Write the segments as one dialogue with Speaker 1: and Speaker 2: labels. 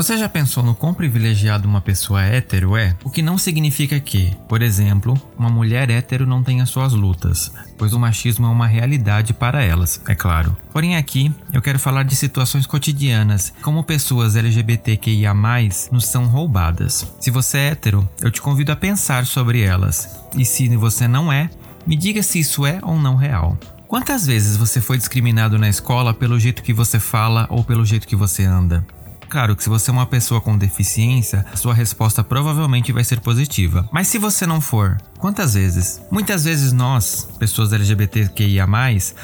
Speaker 1: Você já pensou no quão privilegiado uma pessoa hétero é? O que não significa que, por exemplo, uma mulher hétero não tenha suas lutas, pois o machismo é uma realidade para elas, é claro. Porém, aqui eu quero falar de situações cotidianas, como pessoas LGBTQIA nos são roubadas. Se você é hétero, eu te convido a pensar sobre elas. E se você não é, me diga se isso é ou não real. Quantas vezes você foi discriminado na escola pelo jeito que você fala ou pelo jeito que você anda? Claro que se você é uma pessoa com deficiência, sua resposta provavelmente vai ser positiva. Mas se você não for, quantas vezes? Muitas vezes nós, pessoas LGBTQIA+,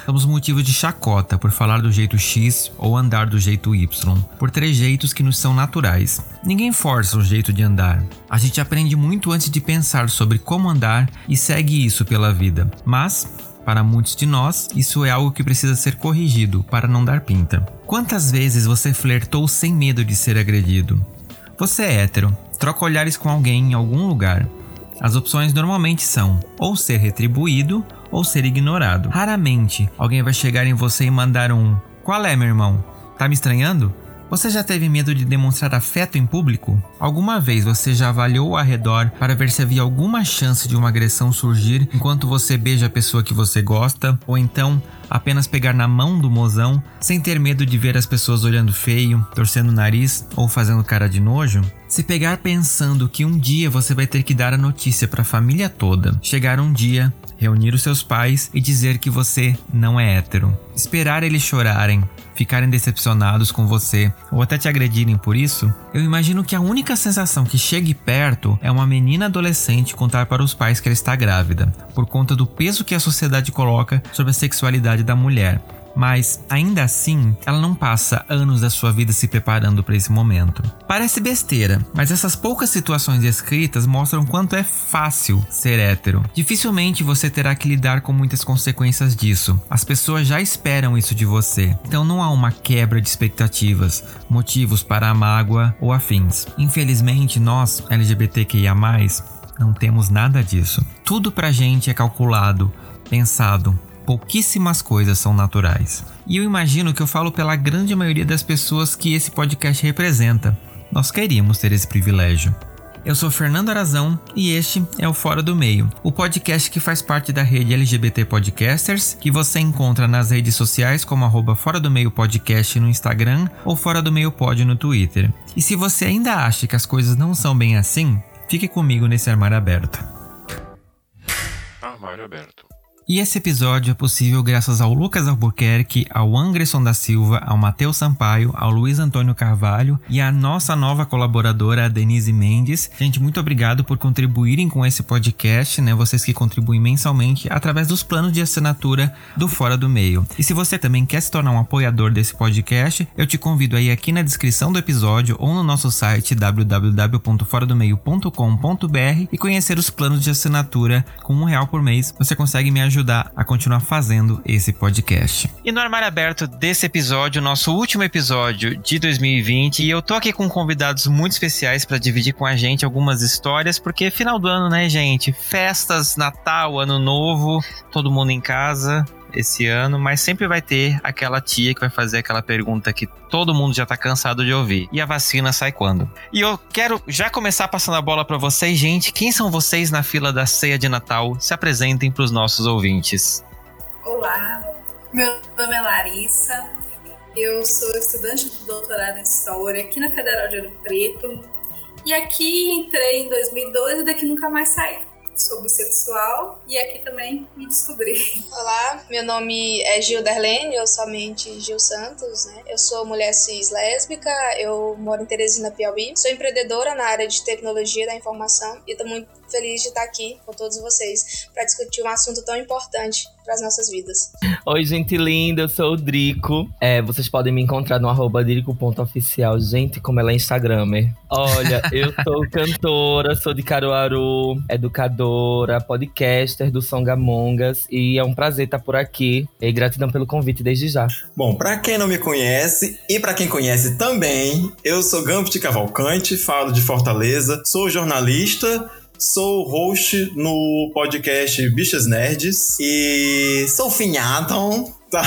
Speaker 1: somos motivo de chacota por falar do jeito X ou andar do jeito Y, por trejeitos que nos são naturais. Ninguém força o jeito de andar. A gente aprende muito antes de pensar sobre como andar e segue isso pela vida. Mas para muitos de nós, isso é algo que precisa ser corrigido para não dar pinta. Quantas vezes você flertou sem medo de ser agredido? Você é hétero, troca olhares com alguém em algum lugar. As opções normalmente são ou ser retribuído ou ser ignorado. Raramente alguém vai chegar em você e mandar um: Qual é, meu irmão? Tá me estranhando? Você já teve medo de demonstrar afeto em público? Alguma vez você já avaliou ao redor para ver se havia alguma chance de uma agressão surgir enquanto você beija a pessoa que você gosta? Ou então apenas pegar na mão do mozão sem ter medo de ver as pessoas olhando feio, torcendo o nariz ou fazendo cara de nojo? Se pegar pensando que um dia você vai ter que dar a notícia para a família toda, chegar um dia, reunir os seus pais e dizer que você não é hétero. Esperar eles chorarem, ficarem decepcionados com você ou até te agredirem por isso, eu imagino que a única sensação que chegue perto é uma menina adolescente contar para os pais que ela está grávida, por conta do peso que a sociedade coloca sobre a sexualidade da mulher mas ainda assim, ela não passa anos da sua vida se preparando para esse momento. Parece besteira, mas essas poucas situações escritas mostram quanto é fácil ser hétero. Dificilmente você terá que lidar com muitas consequências disso. As pessoas já esperam isso de você, então não há uma quebra de expectativas, motivos para a mágoa ou afins. Infelizmente, nós, LGBTQIA, não temos nada disso. Tudo pra gente é calculado, pensado, pouquíssimas coisas são naturais. E eu imagino que eu falo pela grande maioria das pessoas que esse podcast representa. Nós queríamos ter esse privilégio. Eu sou Fernando Arazão e este é o Fora do Meio, o podcast que faz parte da rede LGBT Podcasters, que você encontra nas redes sociais como arroba Fora do Meio Podcast no Instagram ou Fora do Meio Pod no Twitter. E se você ainda acha que as coisas não são bem assim, fique comigo nesse armário aberto.
Speaker 2: Armário aberto.
Speaker 1: E esse episódio é possível graças ao Lucas Albuquerque, ao Anderson da Silva, ao Matheus Sampaio, ao Luiz Antônio Carvalho e à nossa nova colaboradora, a Denise Mendes. Gente, muito obrigado por contribuírem com esse podcast, né? Vocês que contribuem mensalmente através dos planos de assinatura do Fora do Meio. E se você também quer se tornar um apoiador desse podcast, eu te convido aí aqui na descrição do episódio ou no nosso site www.foradomeio.com.br e conhecer os planos de assinatura com um real por mês. Você consegue me ajudar ajudar a continuar fazendo esse podcast. E no armário aberto desse episódio, nosso último episódio de 2020, e eu tô aqui com convidados muito especiais para dividir com a gente algumas histórias, porque final do ano, né, gente? Festas, Natal, Ano Novo, todo mundo em casa, esse ano, mas sempre vai ter aquela tia que vai fazer aquela pergunta que todo mundo já tá cansado de ouvir. E a vacina sai quando? E eu quero já começar passando a bola para vocês, gente. Quem são vocês na fila da ceia de Natal? Se apresentem para os nossos ouvintes.
Speaker 3: Olá, meu nome é Larissa. Eu sou estudante de doutorado em História aqui na Federal de Ouro Preto. E aqui entrei em 2012 e daqui nunca mais saí sou bissexual e aqui também me descobri.
Speaker 4: Olá, meu nome é Gil eu somente Gil Santos, né? Eu sou mulher cis lésbica, eu moro em Teresina, Piauí. Sou empreendedora na área de tecnologia da informação e estou muito feliz de estar aqui com todos vocês para discutir um assunto tão importante as nossas vidas.
Speaker 2: Oi, gente linda, eu sou o Drico. É, vocês podem me encontrar no arroba drico.oficial. Gente, como ela é Instagramer. Olha, eu sou cantora, sou de Caruaru, educadora, podcaster do Songamongas e é um prazer estar por aqui. E gratidão pelo convite desde já.
Speaker 5: Bom, para quem não me conhece e para quem conhece também, eu sou Gambit Cavalcante, falo de Fortaleza, sou jornalista, Sou host no podcast Bichas Nerds e sou finhado. Tá.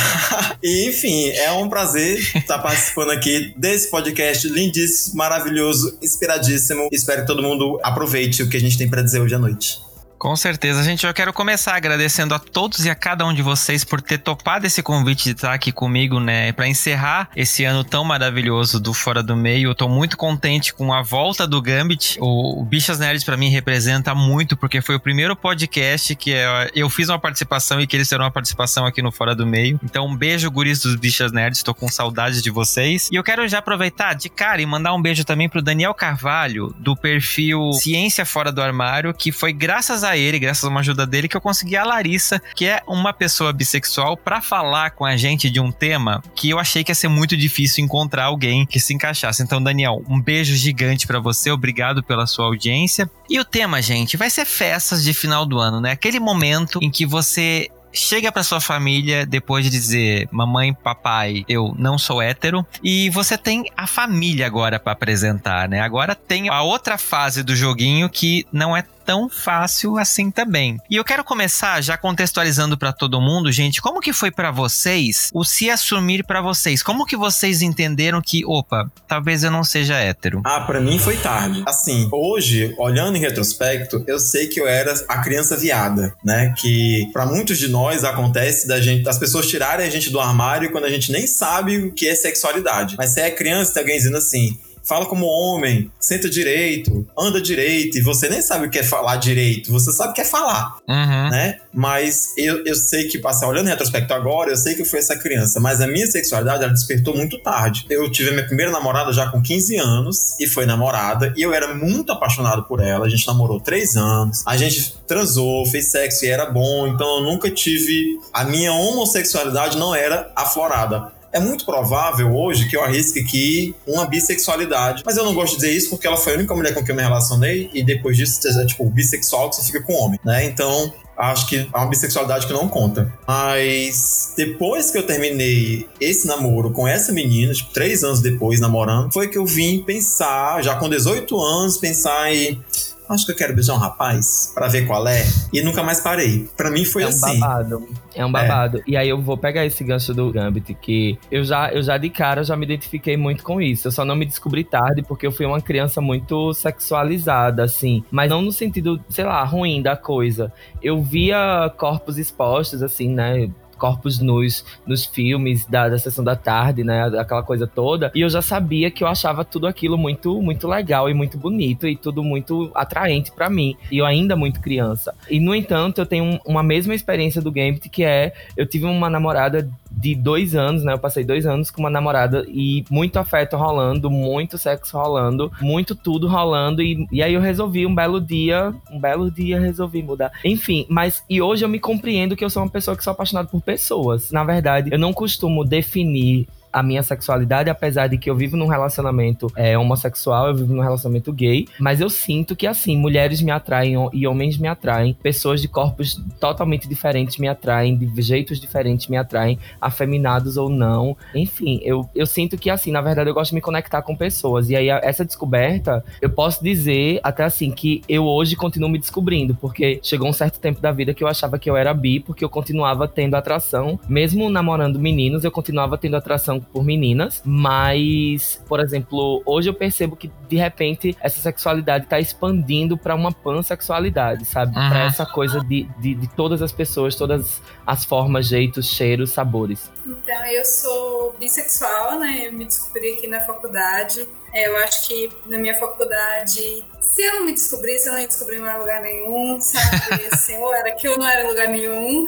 Speaker 5: E, enfim, é um prazer estar participando aqui desse podcast lindíssimo, maravilhoso, inspiradíssimo. Espero que todo mundo aproveite o que a gente tem para dizer hoje à noite.
Speaker 1: Com certeza, gente. Eu quero começar agradecendo a todos e a cada um de vocês por ter topado esse convite de estar aqui comigo, né? Para encerrar esse ano tão maravilhoso do Fora do Meio. Eu tô muito contente com a volta do Gambit. O, Bichas Nerds para mim representa muito, porque foi o primeiro podcast que eu fiz uma participação e que eles terão uma participação aqui no Fora do Meio. Então, um beijo, guris dos Bichas Nerds. Tô com saudades de vocês. E eu quero já aproveitar de cara e mandar um beijo também pro Daniel Carvalho, do perfil Ciência Fora do Armário, que foi graças a a ele, graças a uma ajuda dele, que eu consegui a Larissa, que é uma pessoa bissexual, para falar com a gente de um tema que eu achei que ia ser muito difícil encontrar alguém que se encaixasse. Então, Daniel, um beijo gigante para você, obrigado pela sua audiência. E o tema, gente, vai ser festas de final do ano, né? Aquele momento em que você chega para sua família depois de dizer mamãe, papai, eu não sou hétero e você tem a família agora para apresentar, né? Agora tem a outra fase do joguinho que não é tão fácil assim também. E eu quero começar já contextualizando para todo mundo, gente, como que foi para vocês o se assumir para vocês? Como que vocês entenderam que, opa, talvez eu não seja hétero?
Speaker 5: Ah, para mim foi tarde. Assim, hoje, olhando em retrospecto, eu sei que eu era a criança viada, né? Que para muitos de nós acontece da gente, das pessoas tirarem a gente do armário quando a gente nem sabe o que é sexualidade. Mas se é criança, tem alguém dizendo assim: fala como homem, senta direito, anda direito, e você nem sabe o que é falar direito, você sabe o que é falar,
Speaker 1: uhum.
Speaker 5: né? Mas eu, eu sei que, assim, olhando em retrospecto agora, eu sei que eu fui essa criança, mas a minha sexualidade, ela despertou muito tarde. Eu tive a minha primeira namorada já com 15 anos, e foi namorada, e eu era muito apaixonado por ela, a gente namorou três anos, a gente transou, fez sexo e era bom, então eu nunca tive... A minha homossexualidade não era aflorada é muito provável hoje que eu arrisque aqui uma bissexualidade. Mas eu não gosto de dizer isso porque ela foi a única mulher com quem eu me relacionei e depois disso, é tipo, bissexual que você fica com homem, né? Então, acho que é uma bissexualidade que não conta. Mas depois que eu terminei esse namoro com essa menina, tipo, três anos depois namorando, foi que eu vim pensar, já com 18 anos, pensar em acho que eu quero beijar um rapaz para ver qual é. E nunca mais parei. Para mim foi
Speaker 2: é
Speaker 5: um assim.
Speaker 2: Babado. É um babado. É. E aí eu vou pegar esse gancho do Gambit, que eu já, eu já de cara já me identifiquei muito com isso. Eu só não me descobri tarde porque eu fui uma criança muito sexualizada, assim. Mas não no sentido, sei lá, ruim da coisa. Eu via corpos expostos, assim, né? Corpos nus nos filmes da, da sessão da tarde, né? Aquela coisa toda. E eu já sabia que eu achava tudo aquilo muito, muito legal e muito bonito e tudo muito atraente para mim. E eu ainda muito criança. E no entanto, eu tenho uma mesma experiência do Gambit que é eu tive uma namorada de dois anos, né? Eu passei dois anos com uma namorada e muito afeto rolando, muito sexo rolando, muito tudo rolando. E, e aí eu resolvi um belo dia, um belo dia resolvi mudar. Enfim, mas e hoje eu me compreendo que eu sou uma pessoa que sou apaixonada por pessoas. Na verdade, eu não costumo definir a minha sexualidade, apesar de que eu vivo num relacionamento é, homossexual, eu vivo num relacionamento gay, mas eu sinto que assim, mulheres me atraem e homens me atraem, pessoas de corpos totalmente diferentes me atraem, de jeitos diferentes me atraem, afeminados ou não. Enfim, eu, eu sinto que assim, na verdade, eu gosto de me conectar com pessoas. E aí, essa descoberta, eu posso dizer até assim que eu hoje continuo me descobrindo, porque chegou um certo tempo da vida que eu achava que eu era bi, porque eu continuava tendo atração, mesmo namorando meninos, eu continuava tendo atração por meninas, mas, por exemplo, hoje eu percebo que de repente essa sexualidade tá expandindo para uma pansexualidade, sabe? Uhum. Pra essa coisa de, de, de todas as pessoas, todas as formas, jeitos, cheiros, sabores.
Speaker 3: Então, eu sou bissexual, né? Eu me descobri aqui na faculdade. É, eu acho que na minha faculdade, se eu não me descobrisse, eu não ia descobrir em lugar nenhum, sabe? Assim, era que eu não era em lugar nenhum.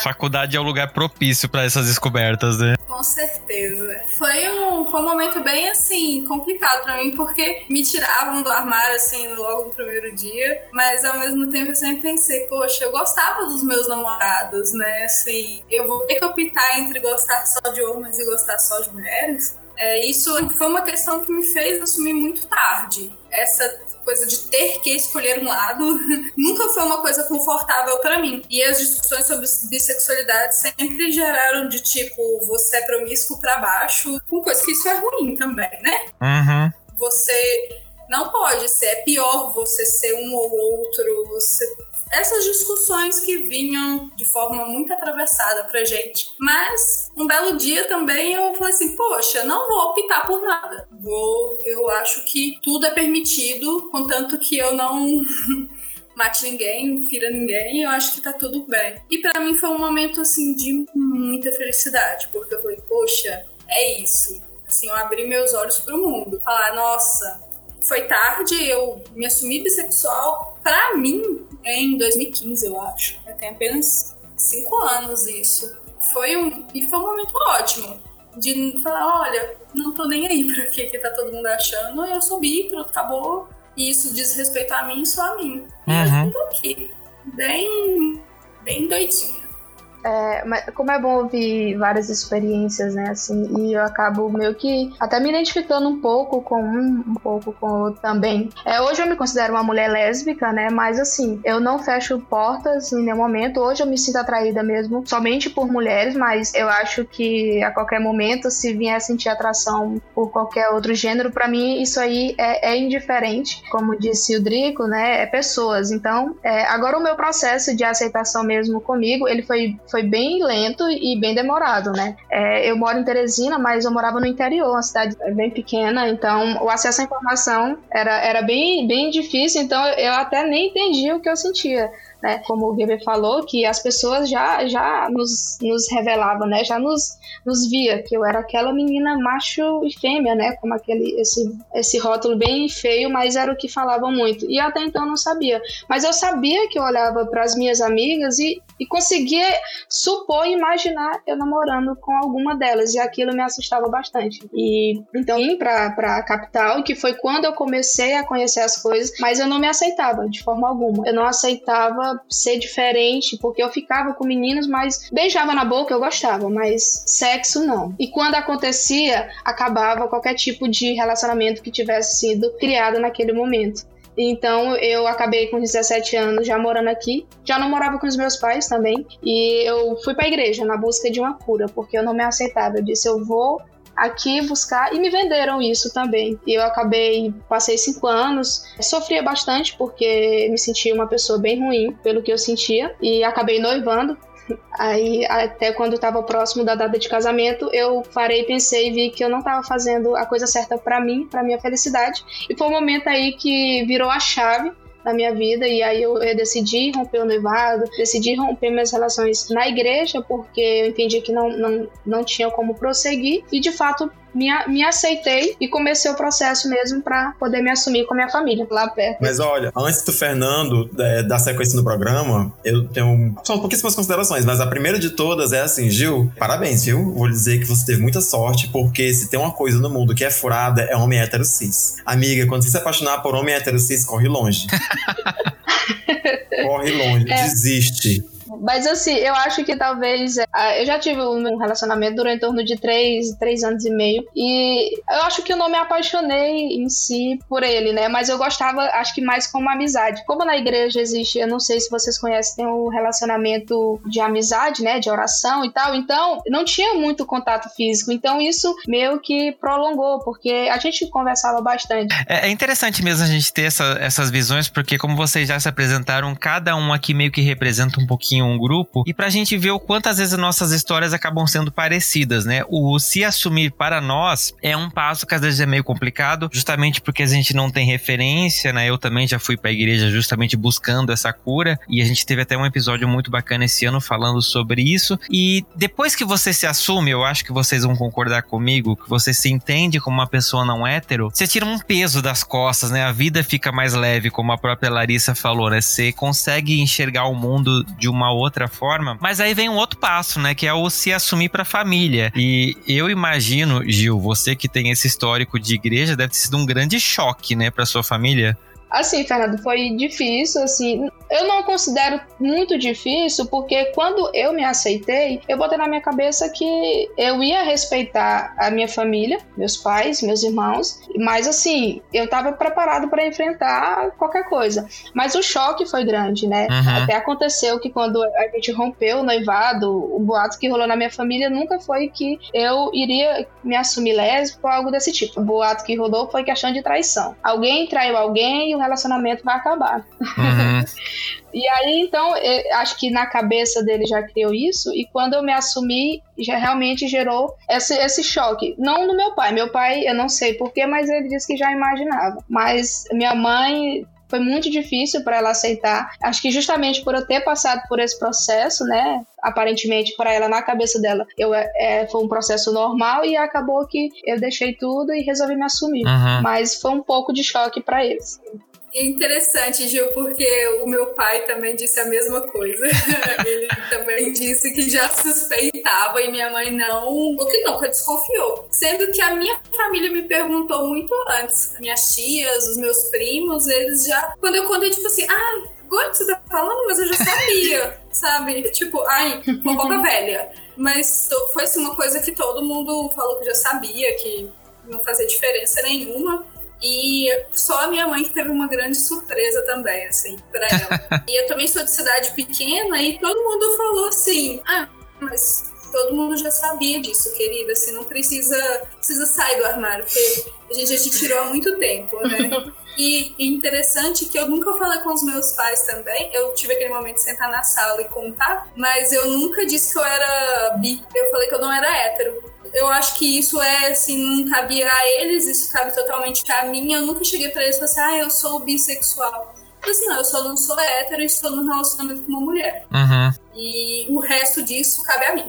Speaker 1: Faculdade é o lugar propício para essas descobertas, né?
Speaker 3: Com certeza. Foi um, foi um momento bem assim, complicado para mim, porque me tiravam do armário assim logo no primeiro dia, mas ao mesmo tempo eu sempre pensei, poxa, eu gostava dos meus namorados, né? Assim, eu vou ter que optar entre gostar só de homens e gostar só de mulheres. É, isso foi uma questão que me fez assumir muito tarde. Essa coisa de ter que escolher um lado nunca foi uma coisa confortável para mim. E as discussões sobre bissexualidade sempre geraram de tipo, você é promíscuo para baixo, com coisa que isso é ruim também, né?
Speaker 1: Uhum.
Speaker 3: Você não pode ser, é pior você ser um ou outro, você essas discussões que vinham de forma muito atravessada pra gente. Mas um belo dia também eu falei assim, poxa, não vou optar por nada. Vou, eu acho que tudo é permitido, contanto que eu não mate ninguém, fira ninguém, eu acho que tá tudo bem. E para mim foi um momento assim de muita felicidade, porque eu falei, poxa, é isso. Assim, eu abri meus olhos pro mundo. Falar, nossa, foi tarde, eu me assumi bissexual. Para mim, em 2015, eu acho. Tem apenas cinco anos isso. Foi um, e foi um momento ótimo de falar, olha, não tô nem aí pra que, que tá todo mundo achando, eu subi, pronto, acabou. E isso diz respeito a mim, só a mim.
Speaker 1: Uhum.
Speaker 3: E eu tô aqui, bem, bem doidinha.
Speaker 4: É, mas como é bom ouvir várias experiências, né, assim, e eu acabo meio que até me identificando um pouco com um, um pouco com o outro também. É, hoje eu me considero uma mulher lésbica, né, mas assim, eu não fecho portas em nenhum momento. Hoje eu me sinto atraída mesmo somente por mulheres, mas eu acho que a qualquer momento, se vier sentir atração por qualquer outro gênero, para mim isso aí é, é, indiferente. Como disse o Drico, né, é pessoas. Então, é, agora o meu processo de aceitação mesmo comigo, ele foi foi bem lento e bem demorado, né? É, eu moro em Teresina, mas eu morava no interior, uma cidade bem pequena, então o acesso à informação era, era bem, bem difícil, então eu até nem entendia o que eu sentia né? Como o Weber falou, que as pessoas já, já nos, nos revelavam, né? Já nos, nos via que eu era aquela menina macho e fêmea, né? Como aquele esse, esse rótulo bem feio, mas era o que falavam muito. E até então eu não sabia. Mas eu sabia que eu olhava para as minhas amigas e, e conseguia supor e imaginar eu namorando com alguma delas. E aquilo me assustava bastante. E então vim para a capital, que foi quando eu comecei a conhecer as coisas, mas eu não me aceitava de forma alguma. Eu não aceitava ser diferente, porque eu ficava com meninos, mas beijava na boca, eu gostava, mas sexo não. E quando acontecia, acabava qualquer tipo de relacionamento que tivesse sido criado naquele momento. Então eu acabei com 17 anos já morando aqui. Já não morava com os meus pais também. E eu fui para a igreja na busca de uma cura, porque eu não me aceitava. Eu disse: eu vou aqui buscar e me venderam isso também. E eu acabei, passei cinco anos, sofria bastante porque me sentia uma pessoa bem ruim pelo que eu sentia e acabei noivando. Aí, até quando estava próximo da data de casamento, eu parei, pensei e vi que eu não estava fazendo a coisa certa para mim, para minha felicidade. E foi um momento aí que virou a chave na minha vida e aí eu, eu, decidi romper o noivado, decidi romper minhas relações na igreja porque eu entendi que não, não, não tinha como prosseguir e de fato me, me aceitei e comecei o processo mesmo para poder me assumir com a minha família lá perto.
Speaker 5: Mas olha, antes do Fernando é, dar sequência no programa, eu tenho só pouquíssimas considerações, mas a primeira de todas é assim, Gil, parabéns, viu? Vou dizer que você teve muita sorte, porque se tem uma coisa no mundo que é furada, é homem hétero cis. Amiga, quando você se apaixonar por homem hétero cis, corre longe. corre longe, é. desiste.
Speaker 4: Mas assim, eu acho que talvez. É, eu já tive um relacionamento durante em torno de três, três anos e meio. E eu acho que eu não me apaixonei em si por ele, né? Mas eu gostava, acho que mais como amizade. Como na igreja existe, eu não sei se vocês conhecem, tem um relacionamento de amizade, né? De oração e tal. Então, não tinha muito contato físico. Então, isso meio que prolongou, porque a gente conversava bastante.
Speaker 1: É, é interessante mesmo a gente ter essa, essas visões, porque como vocês já se apresentaram, cada um aqui meio que representa um pouquinho um grupo e pra gente ver o quantas vezes nossas histórias acabam sendo parecidas, né? O se assumir para nós é um passo que às vezes é meio complicado, justamente porque a gente não tem referência, né? Eu também já fui pra igreja justamente buscando essa cura e a gente teve até um episódio muito bacana esse ano falando sobre isso. E depois que você se assume, eu acho que vocês vão concordar comigo, que você se entende como uma pessoa não hétero, você tira um peso das costas, né? A vida fica mais leve, como a própria Larissa falou, né? Você consegue enxergar o mundo de uma outra forma. Mas aí vem um outro passo, né? Que é o se assumir para a família. E eu imagino, Gil, você que tem esse histórico de igreja, deve ter sido um grande choque, né, para sua família.
Speaker 4: Assim, Fernando, foi difícil, assim. Eu não considero muito difícil, porque quando eu me aceitei, eu botei na minha cabeça que eu ia respeitar a minha família, meus pais, meus irmãos, mas assim, eu estava preparado para enfrentar qualquer coisa. Mas o choque foi grande, né? Uhum. Até aconteceu que quando a gente rompeu o noivado, o boato que rolou na minha família nunca foi que eu iria me assumir lésbico ou algo desse tipo. O boato que rolou foi questão de traição. Alguém traiu alguém e o relacionamento vai acabar. Uhum. e aí, então, acho que na cabeça dele já criou isso, e quando eu me assumi, já realmente gerou esse, esse choque. Não no meu pai. Meu pai, eu não sei porquê, mas ele disse que já imaginava. Mas minha mãe foi muito difícil para ela aceitar. Acho que justamente por eu ter passado por esse processo, né? Aparentemente, para ela, na cabeça dela, eu, é, foi um processo normal e acabou que eu deixei tudo e resolvi me assumir. Uhum. Mas foi um pouco de choque para eles.
Speaker 3: É interessante, Gil, porque o meu pai também disse a mesma coisa. Ele também disse que já suspeitava e minha mãe não, ou que nunca desconfiou. Sendo que a minha família me perguntou muito antes. Minhas tias, os meus primos, eles já. Quando eu contei, tipo assim, ah, agora que você tá falando, mas eu já sabia, sabe? Tipo, ai, fofoca velha. Mas foi assim, uma coisa que todo mundo falou que já sabia, que não fazia diferença nenhuma. E só a minha mãe que teve uma grande surpresa também, assim, pra ela. e eu também sou de cidade pequena e todo mundo falou assim: ah, mas todo mundo já sabia disso, querida, assim, não precisa, precisa sair do armário, porque a gente já te tirou há muito tempo, né? E, e interessante que eu nunca falei com os meus pais também. Eu tive aquele momento de sentar na sala e contar, mas eu nunca disse que eu era bi. Eu falei que eu não era hétero eu acho que isso é, assim, não cabia a eles, isso cabe totalmente a mim. Eu nunca cheguei pra eles e falei assim, ah, eu sou bissexual. Falei assim, não, eu só não sou hétero e estou num relacionamento com uma mulher. Uhum. E o resto disso cabe a mim.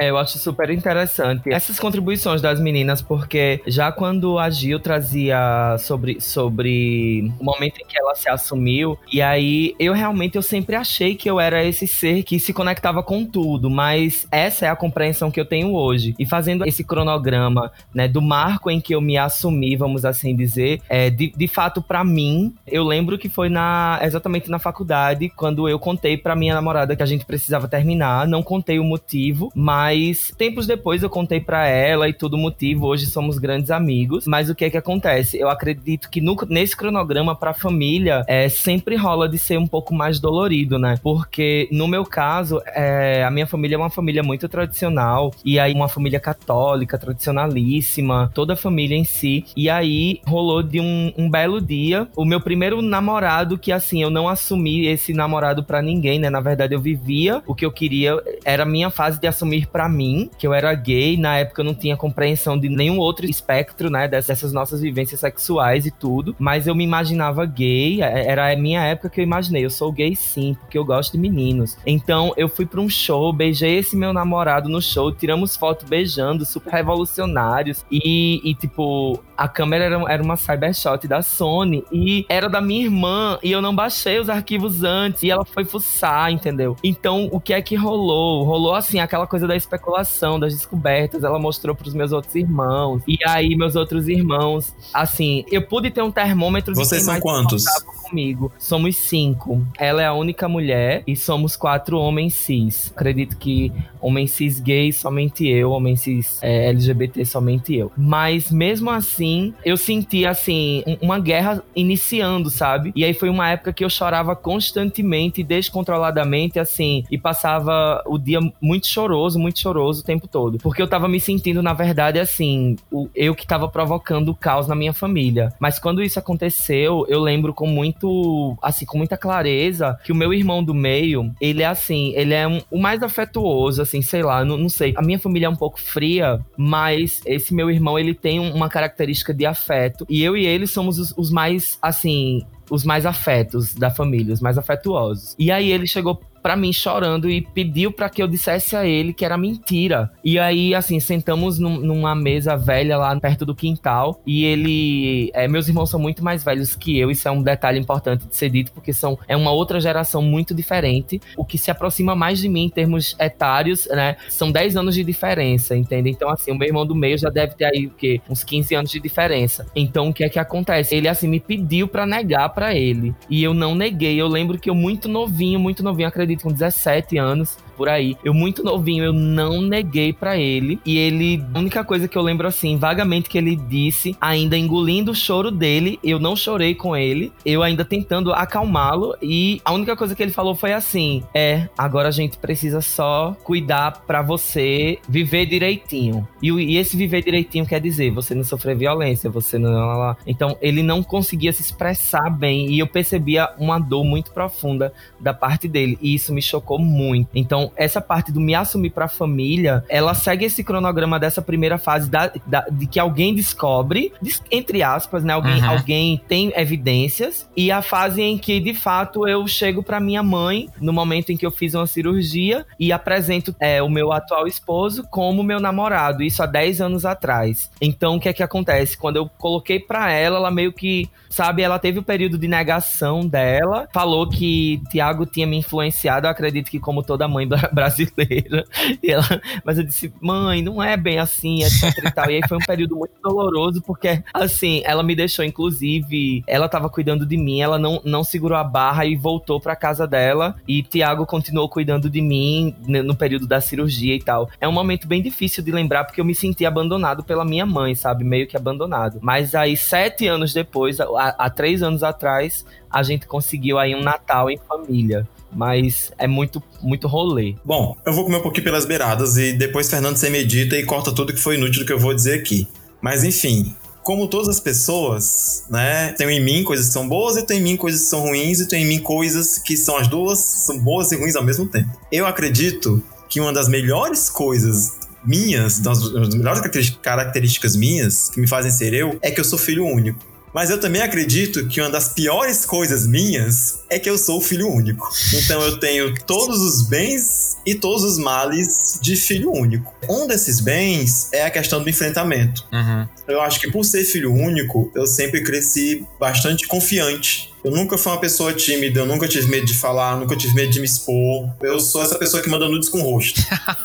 Speaker 2: É, eu acho super interessante essas contribuições das meninas, porque já quando a Gil trazia sobre, sobre o momento em que ela se assumiu, e aí eu realmente eu sempre achei que eu era esse ser que se conectava com tudo, mas essa é a compreensão que eu tenho hoje. E fazendo esse cronograma, né, do marco em que eu me assumi, vamos assim dizer, é, de, de fato para mim, eu lembro que foi na exatamente na faculdade, quando eu contei para minha namorada que a gente precisava terminar, não contei o motivo, mas tempos depois eu contei para ela e tudo o motivo. Hoje somos grandes amigos. Mas o que é que acontece? Eu acredito que no, nesse cronograma pra família é, sempre rola de ser um pouco mais dolorido, né? Porque no meu caso, é, a minha família é uma família muito tradicional. E aí, uma família católica, tradicionalíssima, toda a família em si. E aí rolou de um, um belo dia o meu primeiro namorado, que assim, eu não assumi esse namorado para ninguém, né? Na verdade, eu vivia o que eu queria, era a minha fase de assumir para mim, que eu era gay, na época eu não tinha compreensão de nenhum outro espectro, né, dessas nossas vivências sexuais e tudo, mas eu me imaginava gay, é, era a minha época que eu imaginei, eu sou gay sim, porque eu gosto de meninos. Então eu fui para um show, beijei esse meu namorado no show, tiramos foto beijando, super revolucionários, e, e tipo, a câmera era, era uma cybershot da Sony, e era da minha irmã, e eu não baixei os arquivos antes, e ela foi fuçar, entendeu? Então o que é que rolou? Rolou assim, aquela coisa da especulação, das descobertas, ela mostrou pros meus outros irmãos. E aí, meus outros irmãos, assim, eu pude ter um termômetro
Speaker 5: de Vocês são quantos?
Speaker 2: Comigo. Somos cinco. Ela é a única mulher e somos quatro homens cis. Acredito que homem cis gay somente eu, homem cis é, LGBT somente eu. Mas mesmo assim, eu senti assim uma guerra iniciando, sabe? E aí foi uma época que eu chorava constantemente, descontroladamente, assim, e passava o dia muito choroso, muito choroso o tempo todo, porque eu tava me sentindo na verdade assim, o, eu que tava provocando o caos na minha família. Mas quando isso aconteceu, eu lembro com muito muito, assim, com muita clareza que o meu irmão do meio, ele é assim, ele é um, o mais afetuoso, assim, sei lá, não, não sei. A minha família é um pouco fria, mas esse meu irmão, ele tem uma característica de afeto. E eu e ele somos os, os mais, assim, os mais afetos da família, os mais afetuosos. E aí ele chegou para mim chorando e pediu para que eu dissesse a ele que era mentira. E aí, assim, sentamos num, numa mesa velha lá perto do quintal e ele. É, meus irmãos são muito mais velhos que eu, isso é um detalhe importante de ser dito, porque são, é uma outra geração muito diferente. O que se aproxima mais de mim em termos etários, né? São 10 anos de diferença, entende? Então, assim, o meu irmão do meio já deve ter aí o quê? Uns 15 anos de diferença. Então, o que é que acontece? Ele, assim, me pediu para negar para ele. E eu não neguei. Eu lembro que eu, muito novinho, muito novinho, acredito, com 17 anos, por aí. Eu muito novinho, eu não neguei para ele. E ele, a única coisa que eu lembro assim, vagamente que ele disse, ainda engolindo o choro dele, eu não chorei com ele, eu ainda tentando acalmá-lo e a única coisa que ele falou foi assim: "É, agora a gente precisa só cuidar para você viver direitinho". E, e, esse viver direitinho quer dizer você não sofrer violência, você não Então, ele não conseguia se expressar bem e eu percebia uma dor muito profunda da parte dele e isso me chocou muito. Então, essa parte do me assumir pra família, ela segue esse cronograma dessa primeira fase da, da, de que alguém descobre, entre aspas, né? Alguém, uhum. alguém tem evidências, e a fase em que, de fato, eu chego pra minha mãe, no momento em que eu fiz uma cirurgia, e apresento é, o meu atual esposo como meu namorado, isso há 10 anos atrás. Então, o que é que acontece? Quando eu coloquei pra ela, ela meio que, sabe, ela teve o período de negação dela, falou que Tiago tinha me influenciado, eu acredito que como toda mãe brasileira. Ela, mas eu disse, mãe, não é bem assim, etc e tal. E aí foi um período muito doloroso, porque, assim, ela me deixou, inclusive, ela tava cuidando de mim, ela não, não segurou a barra e voltou pra casa dela. E Tiago continuou cuidando de mim no período da cirurgia e tal. É um momento bem difícil de lembrar, porque eu me senti abandonado pela minha mãe, sabe? Meio que abandonado. Mas aí, sete anos depois, há, há três anos atrás, a gente conseguiu aí um Natal em família mas é muito, muito rolê.
Speaker 5: Bom, eu vou comer um pouquinho pelas beiradas e depois Fernando você medita e corta tudo que foi inútil do que eu vou dizer aqui. Mas enfim, como todas as pessoas, né, tem em mim coisas que são boas e tem em mim coisas que são ruins e tem em mim coisas que são as duas, são boas e ruins ao mesmo tempo. Eu acredito que uma das melhores coisas minhas, das, das melhores características minhas que me fazem ser eu, é que eu sou filho único. Mas eu também acredito que uma das piores coisas minhas é que eu sou filho único. Então eu tenho todos os bens e todos os males de filho único. Um desses bens é a questão do enfrentamento. Uhum. Eu acho que por ser filho único, eu sempre cresci bastante confiante eu nunca fui uma pessoa tímida, eu nunca tive medo de falar, nunca tive medo de me expor. Eu sou essa pessoa que manda nudes com rosto.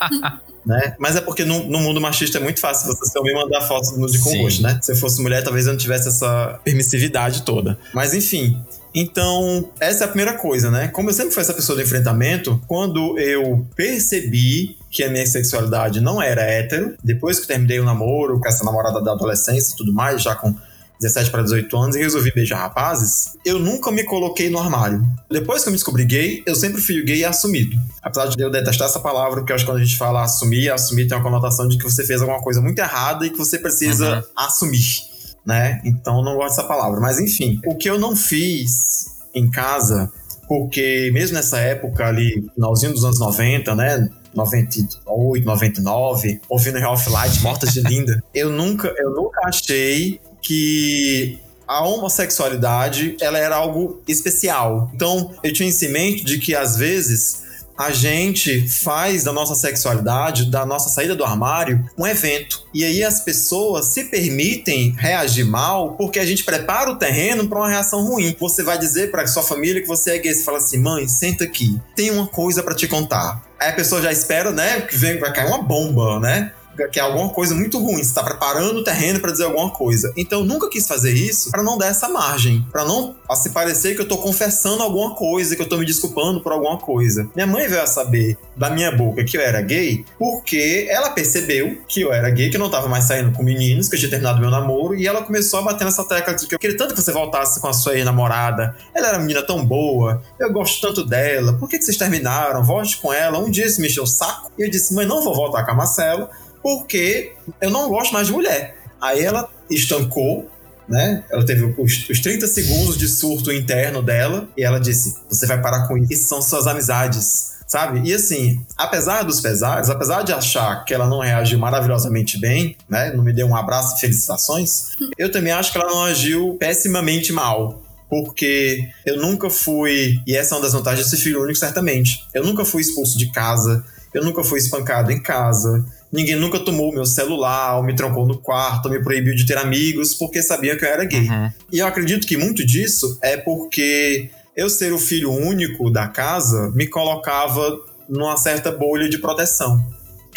Speaker 5: né? Mas é porque no, no, mundo machista é muito fácil você homem mandar fotos nude com rosto, né? Se eu fosse mulher, talvez eu não tivesse essa permissividade toda. Mas enfim, então, essa é a primeira coisa, né? Como eu sempre fui essa pessoa do enfrentamento, quando eu percebi que a minha sexualidade não era hétero, depois que terminei o namoro com essa namorada da adolescência e tudo mais, já com 17 para 18 anos e resolvi beijar rapazes, eu nunca me coloquei no armário. Depois que eu me descobri gay, eu sempre fui gay e assumido. Apesar de eu detestar essa palavra, porque eu acho que quando a gente fala assumir, assumir tem uma conotação de que você fez alguma coisa muito errada e que você precisa uhum. assumir, né? Então eu não gosto dessa palavra. Mas enfim, o que eu não fiz em casa, porque mesmo nessa época ali, finalzinho dos anos 90, né? 98, 99, ouvindo Real Light, Mortas de Linda. Eu nunca, eu nunca achei que a homossexualidade ela era algo especial. Então, eu tinha em mente de que às vezes a gente faz da nossa sexualidade, da nossa saída do armário, um evento. E aí as pessoas se permitem reagir mal porque a gente prepara o terreno para uma reação ruim. Você vai dizer para sua família que você é gay, você fala assim: "Mãe, senta aqui. Tem uma coisa para te contar". Aí a pessoa já espera, né, que vem vai cair uma bomba, né? Que é alguma coisa muito ruim, você está preparando o terreno para dizer alguma coisa. Então eu nunca quis fazer isso para não dar essa margem, para não se parecer que eu tô confessando alguma coisa, que eu tô me desculpando por alguma coisa. Minha mãe veio a saber da minha boca que eu era gay porque ela percebeu que eu era gay, que eu não tava mais saindo com meninos, que eu tinha terminado meu namoro, e ela começou a bater nessa tecla de que eu queria tanto que você voltasse com a sua ex-namorada. Ela era uma menina tão boa, eu gosto tanto dela, por que, que vocês terminaram? Volte com ela. Um dia isso me encheu o saco, e eu disse, mãe, não vou voltar com a Marcela, porque eu não gosto mais de mulher. Aí ela estancou, né? Ela teve os, os 30 segundos de surto interno dela e ela disse: Você vai parar com isso, são suas amizades. Sabe? E assim, apesar dos pesares, apesar de achar que ela não reagiu maravilhosamente bem, né? Não me deu um abraço e felicitações, eu também acho que ela não agiu pessimamente mal porque eu nunca fui, e essa é uma das vantagens de ser filho único, certamente. Eu nunca fui expulso de casa, eu nunca fui espancado em casa, ninguém nunca tomou meu celular, ou me trancou no quarto, ou me proibiu de ter amigos, porque sabia que eu era gay. Uhum. E eu acredito que muito disso é porque eu ser o filho único da casa me colocava numa certa bolha de proteção.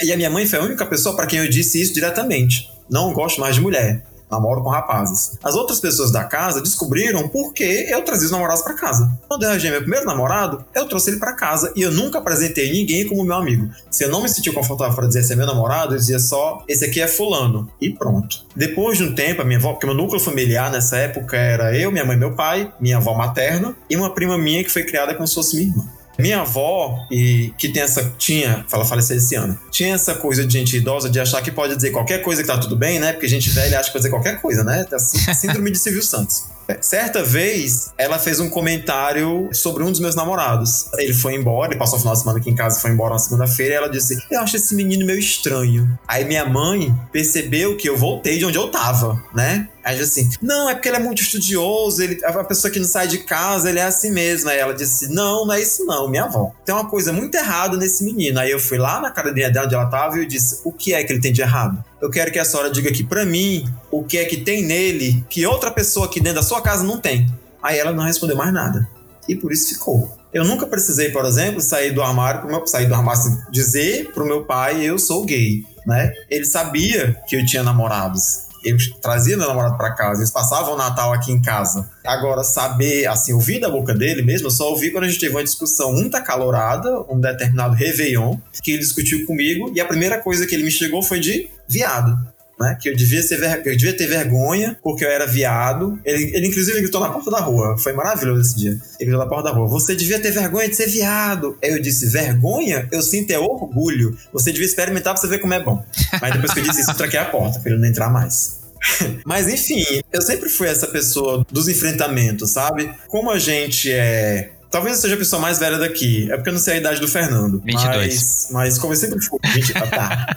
Speaker 5: E a minha mãe foi a única pessoa para quem eu disse isso diretamente. Não gosto mais de mulher. Namoro com rapazes. As outras pessoas da casa descobriram por que eu trazia os namorados para casa. Quando eu arranjei meu primeiro namorado, eu trouxe ele para casa e eu nunca apresentei ninguém como meu amigo. Se eu não me sentia confortável para dizer esse é meu namorado, eu dizia só: esse aqui é Fulano. E pronto. Depois de um tempo, a minha avó, porque meu núcleo familiar nessa época era eu, minha mãe meu pai, minha avó materna e uma prima minha que foi criada como se fosse minha irmã. Minha avó, e que tem essa. Tinha, ela faleceu esse ano, tinha essa coisa de gente idosa de achar que pode dizer qualquer coisa que tá tudo bem, né? Porque gente velha acha que pode dizer qualquer coisa, né? Síndrome de Silvio Santos. Certa vez, ela fez um comentário sobre um dos meus namorados. Ele foi embora, ele passou o final de semana aqui em casa, foi embora na segunda-feira, e ela disse: Eu acho esse menino meio estranho. Aí minha mãe percebeu que eu voltei de onde eu tava, né? Aí assim, não, é porque ele é muito estudioso, ele, a pessoa que não sai de casa, ele é assim mesmo. Aí ela disse, não, não é isso não, minha avó. Tem uma coisa muito errada nesse menino. Aí eu fui lá na academia dela, onde ela tava, e eu disse, o que é que ele tem de errado? Eu quero que a senhora diga aqui para mim o que é que tem nele que outra pessoa aqui dentro da sua casa não tem. Aí ela não respondeu mais nada. E por isso ficou. Eu nunca precisei, por exemplo, sair do armário, pro meu, sair do armário, assim, dizer pro meu pai eu sou gay, né? Ele sabia que eu tinha namorados eu trazia meu namorado para casa, eles passavam o Natal aqui em casa. Agora, saber, assim, ouvir da boca dele mesmo, eu só ouvi quando a gente teve uma discussão muito acalorada, um determinado Réveillon, que ele discutiu comigo, e a primeira coisa que ele me chegou foi de viado. Né, que eu devia, ver... eu devia ter vergonha porque eu era viado. Ele, ele, inclusive, gritou na porta da rua. Foi maravilhoso esse dia. Ele gritou na porta da rua: Você devia ter vergonha de ser viado. Aí eu disse: Vergonha? Eu sinto é orgulho. Você devia experimentar pra você ver como é bom. Mas depois que eu disse isso, eu tranquei a porta pra ele não entrar mais. Mas enfim, eu sempre fui essa pessoa dos enfrentamentos, sabe? Como a gente é Talvez eu seja a pessoa mais velha daqui. É porque eu não sei a idade do Fernando.
Speaker 1: 22.
Speaker 5: Mas, mas como eu sempre fui. 20, ah, tá.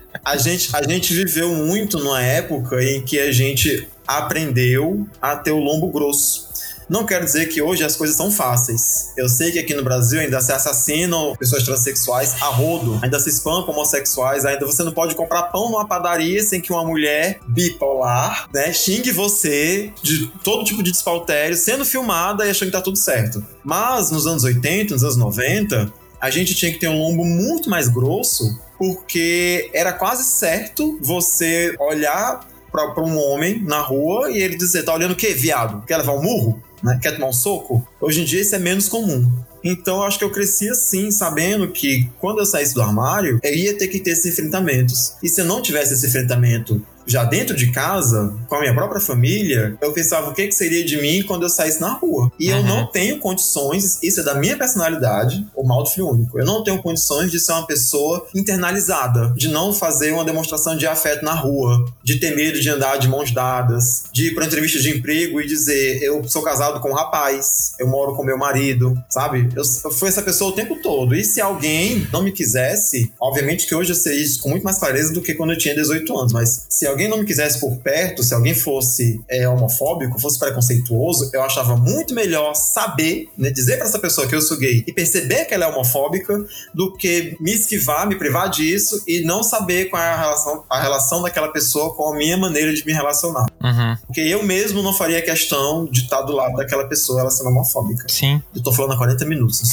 Speaker 5: a, gente, a gente viveu muito numa época em que a gente aprendeu a ter o lombo grosso. Não quero dizer que hoje as coisas são fáceis. Eu sei que aqui no Brasil ainda se assassinam pessoas transexuais a rodo, ainda se espancam homossexuais, ainda você não pode comprar pão numa padaria sem que uma mulher bipolar, né, xingue você de todo tipo de despautério, sendo filmada e achando que tá tudo certo. Mas nos anos 80, nos anos 90, a gente tinha que ter um lombo muito mais grosso, porque era quase certo você olhar para um homem na rua e ele dizer: tá olhando o quê, viado? Quer levar um murro? né? Quer tomar um soco? Hoje em dia isso é menos comum. Então acho que eu cresci assim, sabendo que quando eu saísse do armário, eu ia ter que ter esses enfrentamentos. E se eu não tivesse esse enfrentamento já dentro de casa, com a minha própria família, eu pensava o que, que seria de mim quando eu saísse na rua. E uhum. eu não tenho condições, isso é da minha personalidade, o mal do filho único. Eu não tenho condições de ser uma pessoa internalizada, de não fazer uma demonstração de afeto na rua, de ter medo de andar de mãos dadas, de ir para entrevista de emprego e dizer eu sou casado com um rapaz, eu moro com meu marido, sabe? Eu, eu fui essa pessoa o tempo todo. E se alguém não me quisesse, obviamente que hoje eu sei isso com muito mais clareza do que quando eu tinha 18 anos, mas se alguém não me quisesse por perto, se alguém fosse é, homofóbico, fosse preconceituoso, eu achava muito melhor saber, né, dizer para essa pessoa que eu sou gay e perceber que ela é homofóbica, do que me esquivar, me privar disso e não saber qual é a relação, a relação daquela pessoa com a minha maneira de me relacionar.
Speaker 1: Uhum.
Speaker 5: Porque eu mesmo não faria questão de estar do lado daquela pessoa, ela sendo homofóbica.
Speaker 1: Sim.
Speaker 5: Eu tô falando há 40 minutos.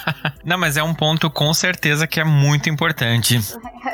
Speaker 1: não, mas é um ponto com certeza que é muito importante.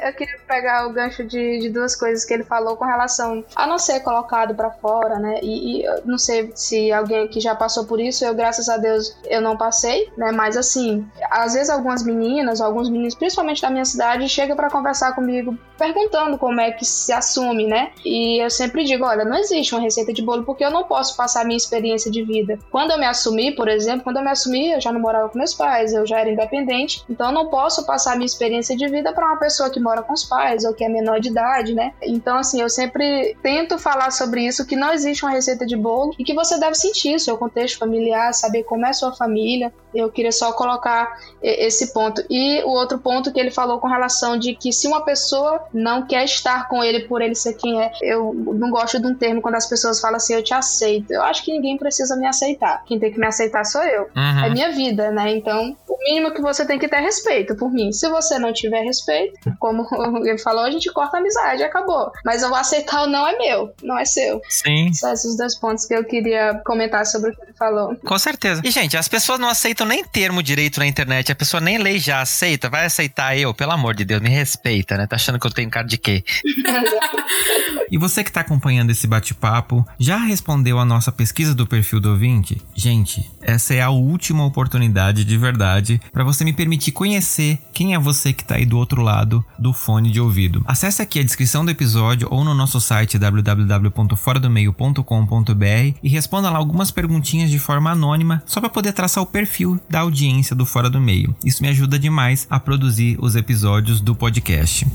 Speaker 4: Eu queria pegar o gancho de, de duas coisas que ele falou falou com relação a não ser colocado para fora, né? E, e não sei se alguém aqui já passou por isso, eu, graças a Deus, eu não passei, né? Mas assim, às vezes algumas meninas, alguns meninos, principalmente da minha cidade, chegam para conversar comigo perguntando como é que se assume, né? E eu sempre digo, olha, não existe uma receita de bolo porque eu não posso passar minha experiência de vida. Quando eu me assumi, por exemplo, quando eu me assumi, eu já não morava com meus pais, eu já era independente, então eu não posso passar minha experiência de vida para uma pessoa que mora com os pais ou que é menor de idade, né? Então, assim, eu sempre tento falar sobre isso, que não existe uma receita de bolo e que você deve sentir o seu contexto familiar, saber como é sua família. Eu queria só colocar esse ponto. E o outro ponto que ele falou com relação de que se uma pessoa não quer estar com ele por ele ser quem é, eu não gosto de um termo quando as pessoas falam assim, eu te aceito. Eu acho que ninguém precisa me aceitar. Quem tem que me aceitar sou eu. Uhum. É minha vida, né? Então, o mínimo que você tem que ter respeito por mim. Se você não tiver respeito, como ele falou, a gente corta a amizade, acabou. Mas eu vou aceitar ou não é meu, não é seu.
Speaker 1: Sim.
Speaker 4: São esses dois pontos que eu queria comentar sobre o que ele falou.
Speaker 1: Com certeza. E, gente, as pessoas não aceitam nem termo direito na internet, a pessoa nem lei já aceita, vai aceitar eu, pelo amor de Deus, me respeita, né? Tá achando que eu tenho cara de quê? e você que tá acompanhando esse bate-papo, já respondeu a nossa pesquisa do perfil do ouvinte? Gente, essa é a última oportunidade de verdade para você me permitir conhecer quem é você que tá aí do outro lado do fone de ouvido. Acesse aqui a descrição do episódio ou no nosso site www.foradomeio.com.br e responda lá algumas perguntinhas de forma anônima, só para poder traçar o perfil da audiência do Fora do Meio. Isso me ajuda demais a produzir os episódios do podcast.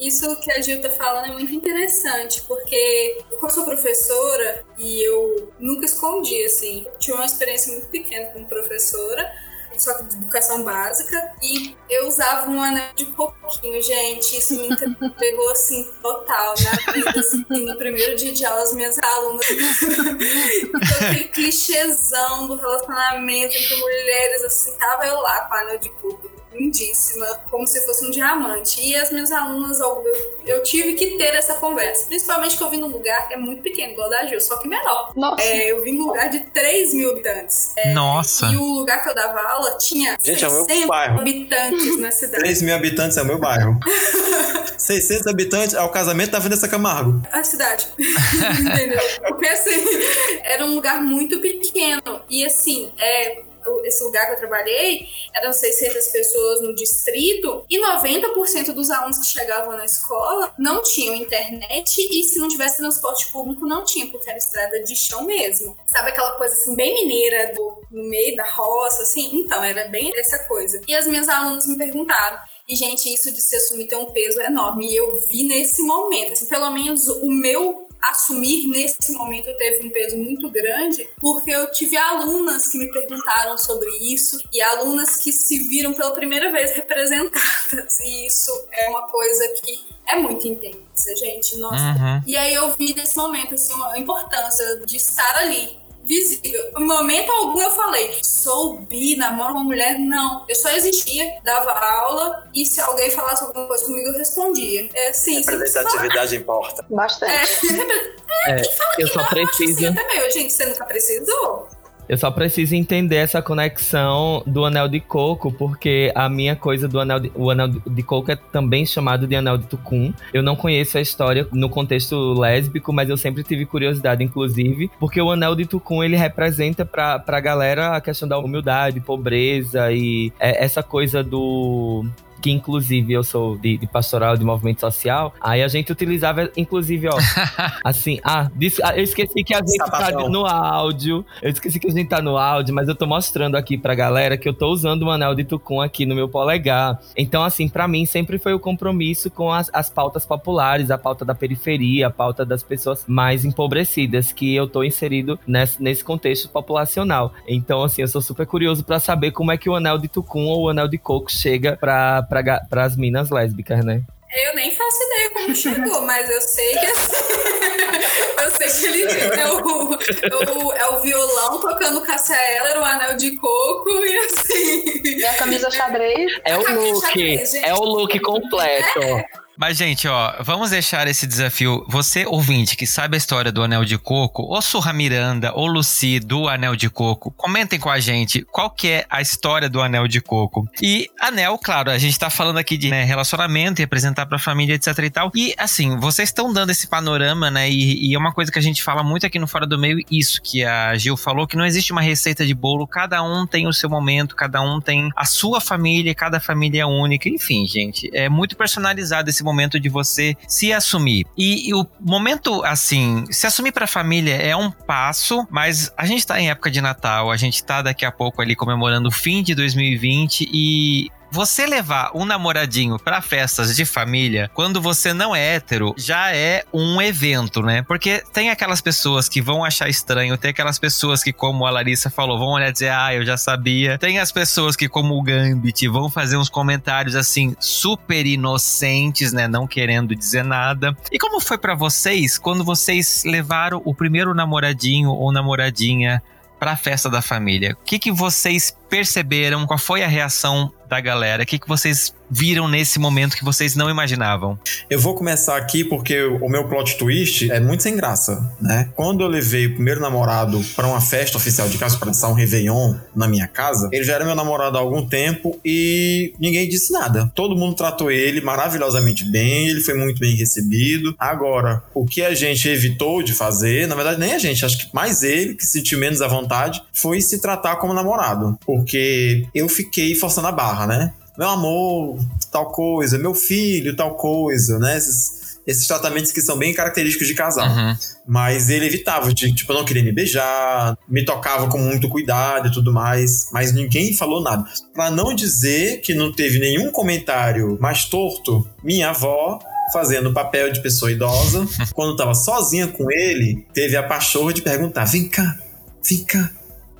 Speaker 3: Isso que a Gil tá falando é muito interessante, porque eu sou professora e eu nunca escondi, assim. Tive uma experiência muito pequena como professora, só de educação básica, e eu usava um anel de pouquinho, gente. Isso me pegou assim total na vida, assim, no primeiro dia de aula, as minhas alunas. então, aquele clichêzão do relacionamento entre mulheres, assim, tava eu lá com anel de coco lindíssima, como se fosse um diamante. E as minhas alunas, eu, eu tive que ter essa conversa. Principalmente que eu vim num lugar que é muito pequeno, igual da Gil, só que menor.
Speaker 4: Nossa.
Speaker 3: É, eu vim num lugar de 3 mil habitantes. É,
Speaker 1: Nossa.
Speaker 3: E o lugar que eu dava aula tinha
Speaker 5: Gente, 600 é o meu bairro.
Speaker 3: habitantes na cidade.
Speaker 5: 3 mil habitantes é o meu bairro. 600 habitantes é o casamento da Vanessa Camargo.
Speaker 3: A cidade. Entendeu? Porque assim, era um lugar muito pequeno. E assim, é, esse lugar que eu trabalhei, eram 600 pessoas no distrito e 90% dos alunos que chegavam na escola não tinham internet e se não tivesse transporte público não tinha, porque era estrada de chão mesmo. Sabe aquela coisa assim, bem mineira, do, no meio da roça, assim? Então, era bem essa coisa. E as minhas alunas me perguntaram, e, gente, isso de se assumir tem um peso enorme. E eu vi nesse momento, assim, pelo menos o meu assumir nesse momento teve um peso muito grande, porque eu tive alunas que me perguntaram sobre isso e alunas que se viram pela primeira vez representadas. E isso é uma coisa que é muito intensa, gente. Nossa. Uhum. E aí eu vi nesse momento assim, a importância de estar ali, visível. Em momento algum eu falei, sou bi, namoro uma mulher. Não. Eu só existia, dava aula e se alguém falasse alguma coisa comigo, eu respondia. É sim.
Speaker 5: Representatividade importa.
Speaker 4: Bastante.
Speaker 2: É, é, é eu só preciso.
Speaker 3: Assim, também. Gente, você nunca precisou?
Speaker 2: Eu só preciso entender essa conexão do anel de coco, porque a minha coisa do anel de, o anel de coco é também chamado de anel de tucum. Eu não conheço a história no contexto lésbico, mas eu sempre tive curiosidade, inclusive, porque o anel de tucum ele representa pra, pra galera a questão da humildade, pobreza e é, essa coisa do que inclusive eu sou de, de, pastoral de movimento social, aí a gente utilizava, inclusive, ó, assim, ah, disse, ah, eu esqueci que a gente tá Sapatão. tá no áudio, eu esqueci que a gente tá no áudio, mas eu tô mostrando aqui pra galera que eu tô usando o anel de Tucum aqui no meu polegar. Então, assim, para mim sempre foi o compromisso com as, as pautas populares, a pauta da periferia, a pauta das pessoas mais empobrecidas, que eu tô inserido nesse, nesse contexto populacional. Então, assim, eu sou super curioso para saber como é que o anel de Tucum ou o anel de coco chega pra para as minas lésbicas, né?
Speaker 3: Eu nem faço ideia como chegou, mas eu sei que assim, eu sei que ele é o, é o, é o violão tocando Cassia Eller, o anel de coco e assim.
Speaker 4: E a camisa xadrez.
Speaker 2: É o look, xadrez, é o look completo. É.
Speaker 1: Mas, gente, ó, vamos deixar esse desafio. Você, ouvinte, que sabe a história do Anel de Coco, ou Surra Miranda, ou Lucy do Anel de Coco, comentem com a gente qual que é a história do Anel de Coco. E Anel, claro, a gente tá falando aqui de né, relacionamento e apresentar pra família, etc e tal. E, assim, vocês estão dando esse panorama, né? E, e, é uma coisa que a gente fala muito aqui no Fora do Meio, isso que a Gil falou, que não existe uma receita de bolo, cada um tem o seu momento, cada um tem a sua família, cada família é única. Enfim, gente, é muito personalizado esse momento momento de você se assumir. E, e o momento, assim, se assumir para a família é um passo, mas a gente tá em época de Natal, a gente tá daqui a pouco ali comemorando o fim de 2020 e você levar um namoradinho para festas de família, quando você não é hétero, já é um evento, né? Porque tem aquelas pessoas que vão achar estranho, tem aquelas pessoas que, como a Larissa falou, vão olhar e dizer, ah, eu já sabia. Tem as pessoas que, como o Gambit, vão fazer uns comentários assim, super inocentes, né? Não querendo dizer nada. E como foi para vocês quando vocês levaram o primeiro namoradinho ou namoradinha para a festa da família? O que, que vocês perceberam? Qual foi a reação da galera? O que, que vocês viram nesse momento que vocês não imaginavam?
Speaker 5: Eu vou começar aqui porque o meu plot twist é muito sem graça, né? Quando eu levei o primeiro namorado para uma festa oficial de casa, para dançar um Réveillon na minha casa, ele já era meu namorado há algum tempo e ninguém disse nada. Todo mundo tratou ele maravilhosamente bem, ele foi muito bem recebido. Agora, o que a gente evitou de fazer, na verdade, nem a gente, acho que mais ele, que se sentiu menos à vontade, foi se tratar como namorado. Porque eu fiquei forçando a barra, né? Meu amor, tal coisa, meu filho, tal coisa, né? Esses, esses tratamentos que são bem característicos de casal.
Speaker 1: Uhum.
Speaker 5: Mas ele evitava, de, tipo, não queria me beijar, me tocava com muito cuidado e tudo mais, mas ninguém falou nada. Para não dizer que não teve nenhum comentário mais torto, minha avó fazendo o papel de pessoa idosa, quando tava sozinha com ele, teve a pachorra de perguntar: "Vem cá, vem cá,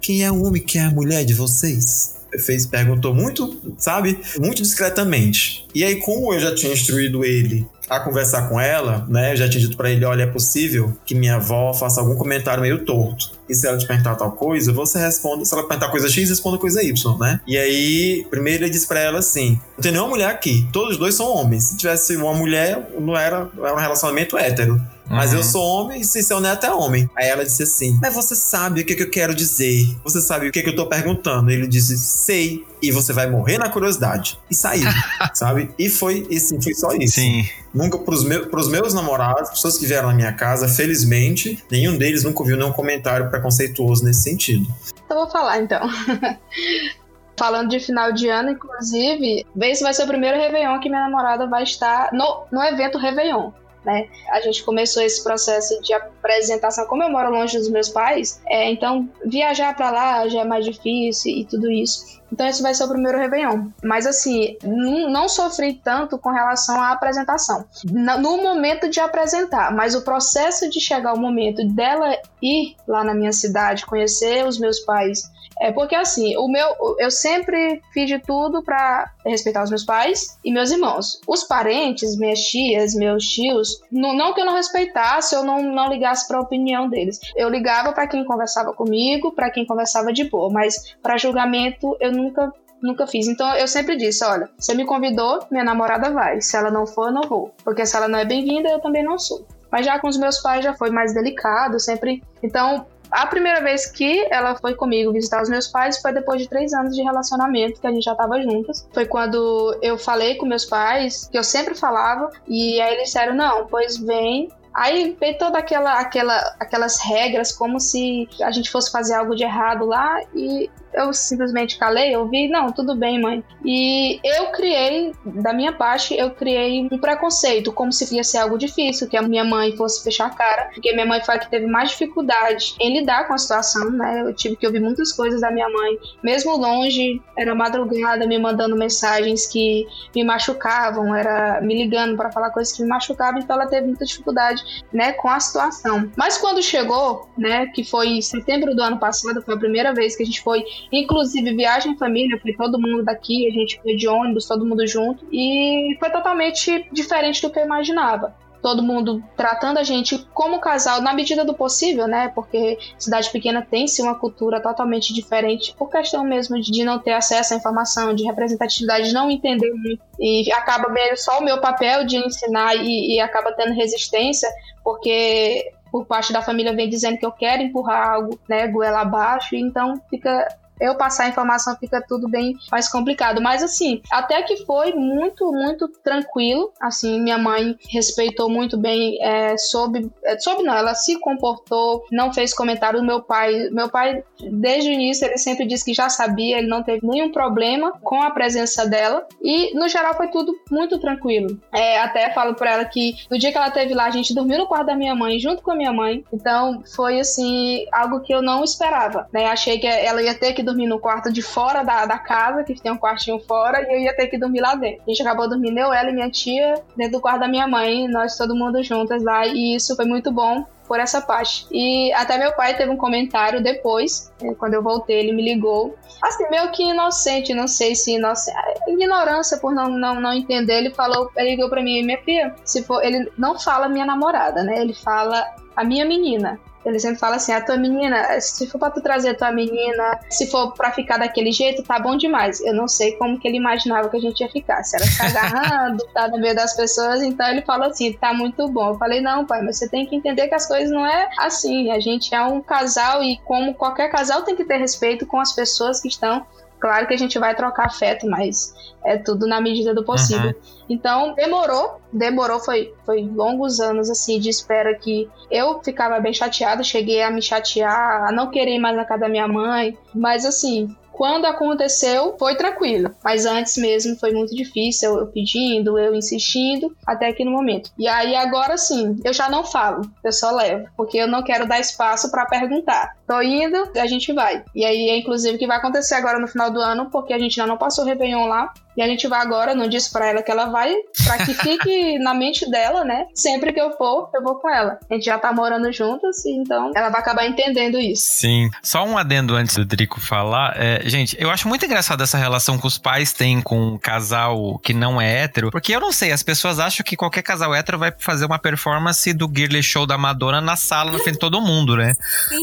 Speaker 5: quem é o homem que é a mulher de vocês?" Fez perguntou muito, sabe, muito discretamente. E aí, como eu já tinha instruído ele a conversar com ela, né, eu já tinha dito para ele, olha, é possível que minha avó faça algum comentário meio torto. E se ela te perguntar tal coisa, você responda. Se ela perguntar coisa X, responda coisa Y, né? E aí, primeiro ele disse pra ela assim: não tem nenhuma mulher aqui, todos os dois são homens. Se tivesse uma mulher, não era, era um relacionamento hétero. Mas eu uhum. sou homem e se seu neto é homem. Aí ela disse assim: Mas você sabe o que, que eu quero dizer? Você sabe o que, que eu tô perguntando? Ele disse: Sei. E você vai morrer na curiosidade. E saiu, sabe? E foi, e sim, foi só isso.
Speaker 1: Sim.
Speaker 5: Nunca, pros, meus, pros meus namorados, pessoas que vieram na minha casa, felizmente, nenhum deles nunca ouviu nenhum comentário preconceituoso nesse sentido.
Speaker 4: Eu vou falar então. falando de final de ano, inclusive, esse vai ser o primeiro Réveillon que minha namorada vai estar no, no evento Réveillon né? A gente começou esse processo de apresentação, como eu moro longe dos meus pais, é, então viajar para lá já é mais difícil e tudo isso. Então esse vai ser o primeiro Réveillon. Mas assim, não sofri tanto com relação à apresentação. No momento de apresentar, mas o processo de chegar ao momento dela ir lá na minha cidade, conhecer os meus pais, é porque assim, o meu, eu sempre fiz de tudo para respeitar os meus pais e meus irmãos. Os parentes, minhas tias, meus tios, não, não que eu não respeitasse ou não, não ligasse para a opinião deles. Eu ligava para quem conversava comigo, para quem conversava de boa, mas para julgamento eu nunca nunca fiz. Então eu sempre disse: olha, você me convidou, minha namorada vai. Se ela não for, eu não vou. Porque se ela não é bem-vinda, eu também não sou. Mas já com os meus pais já foi mais delicado, sempre. Então a primeira vez que ela foi comigo visitar os meus pais foi depois de três anos de relacionamento, que a gente já tava juntas. Foi quando eu falei com meus pais, que eu sempre falava, e aí eles disseram: não, pois vem, Aí veio toda aquela, aquela, aquelas regras, como se a gente fosse fazer algo de errado lá, e eu simplesmente calei, eu vi, não, tudo bem, mãe. E eu criei, da minha parte, eu criei um preconceito, como se ia ser algo difícil, que a minha mãe fosse fechar a cara, porque minha mãe foi a que teve mais dificuldade em lidar com a situação, né? Eu tive que ouvir muitas coisas da minha mãe, mesmo longe, era madrugada me mandando mensagens que me machucavam, era me ligando para falar coisas que me machucavam, então ela teve muita dificuldade, né, com a situação. Mas quando chegou, né, que foi em setembro do ano passado, foi a primeira vez que a gente foi Inclusive, viagem em família, foi todo mundo daqui, a gente foi de ônibus, todo mundo junto. E foi totalmente diferente do que eu imaginava todo mundo tratando a gente como casal na medida do possível, né? Porque cidade pequena tem-se uma cultura totalmente diferente por questão mesmo de não ter acesso à informação, de representatividade, de não entender muito. E acaba bem só o meu papel de ensinar e, e acaba tendo resistência, porque por parte da família vem dizendo que eu quero empurrar algo, né, goela abaixo, então fica eu passar a informação fica tudo bem mais complicado. Mas assim, até que foi muito, muito tranquilo. Assim, minha mãe respeitou muito bem, é, soube, é, soube não, ela se comportou, não fez comentário. Meu pai, meu pai, desde o início, ele sempre disse que já sabia, ele não teve nenhum problema com a presença dela. E no geral foi tudo muito tranquilo. É, até falo pra ela que no dia que ela teve lá, a gente dormiu no quarto da minha mãe, junto com a minha mãe. Então foi assim, algo que eu não esperava. Né? Achei que ela ia ter que dormir no quarto de fora da, da casa, que tem um quartinho fora, e eu ia ter que dormir lá dentro. A gente acabou dormindo, eu, ela e minha tia, dentro do quarto da minha mãe, nós todo mundo juntas lá, e isso foi muito bom por essa parte. E até meu pai teve um comentário depois, né, quando eu voltei, ele me ligou. Assim, meio que inocente, não sei se inocente. Ignorância por não, não, não entender. Ele falou, ele ligou pra mim, minha filha, se for. Ele não fala minha namorada, né? Ele fala a minha menina. Ele sempre fala assim: a tua menina, se for pra tu trazer a tua menina, se for pra ficar daquele jeito, tá bom demais. Eu não sei como que ele imaginava que a gente ia ficar. Se era ficar agarrando, tá no meio das pessoas, então ele fala assim: tá muito bom. Eu falei: não, pai, mas você tem que entender que as coisas não é assim. A gente é um casal e, como qualquer casal, tem que ter respeito com as pessoas que estão Claro que a gente vai trocar afeto, mas é tudo na medida do possível. Uhum. Então, demorou, demorou, foi, foi longos anos, assim, de espera que eu ficava bem chateada, cheguei a me chatear, a não querer ir mais na casa da minha mãe, mas assim, quando aconteceu, foi tranquilo. Mas antes mesmo foi muito difícil, eu, pedindo, eu insistindo, até aqui no momento. E aí agora sim, eu já não falo, eu só levo, porque eu não quero dar espaço para perguntar. Tô indo, a gente vai. E aí é inclusive que vai acontecer agora no final do ano, porque a gente ainda não passou o Réveillon lá. E a gente vai agora, não disse para ela que ela vai, para que fique na mente dela, né? Sempre que eu for, eu vou com ela. A gente já tá morando juntas, então ela vai acabar entendendo isso.
Speaker 1: Sim. Só um adendo antes do Drico falar. É, gente, eu acho muito engraçado essa relação que os pais têm com um casal que não é hétero, porque eu não sei, as pessoas acham que qualquer casal hétero vai fazer uma performance do Girly Show da Madonna na sala, na frente de todo mundo, né?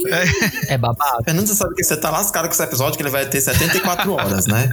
Speaker 2: É, é babado.
Speaker 5: Fernando, você sabe que você tá lascado com esse episódio, que ele vai ter 74 horas, né?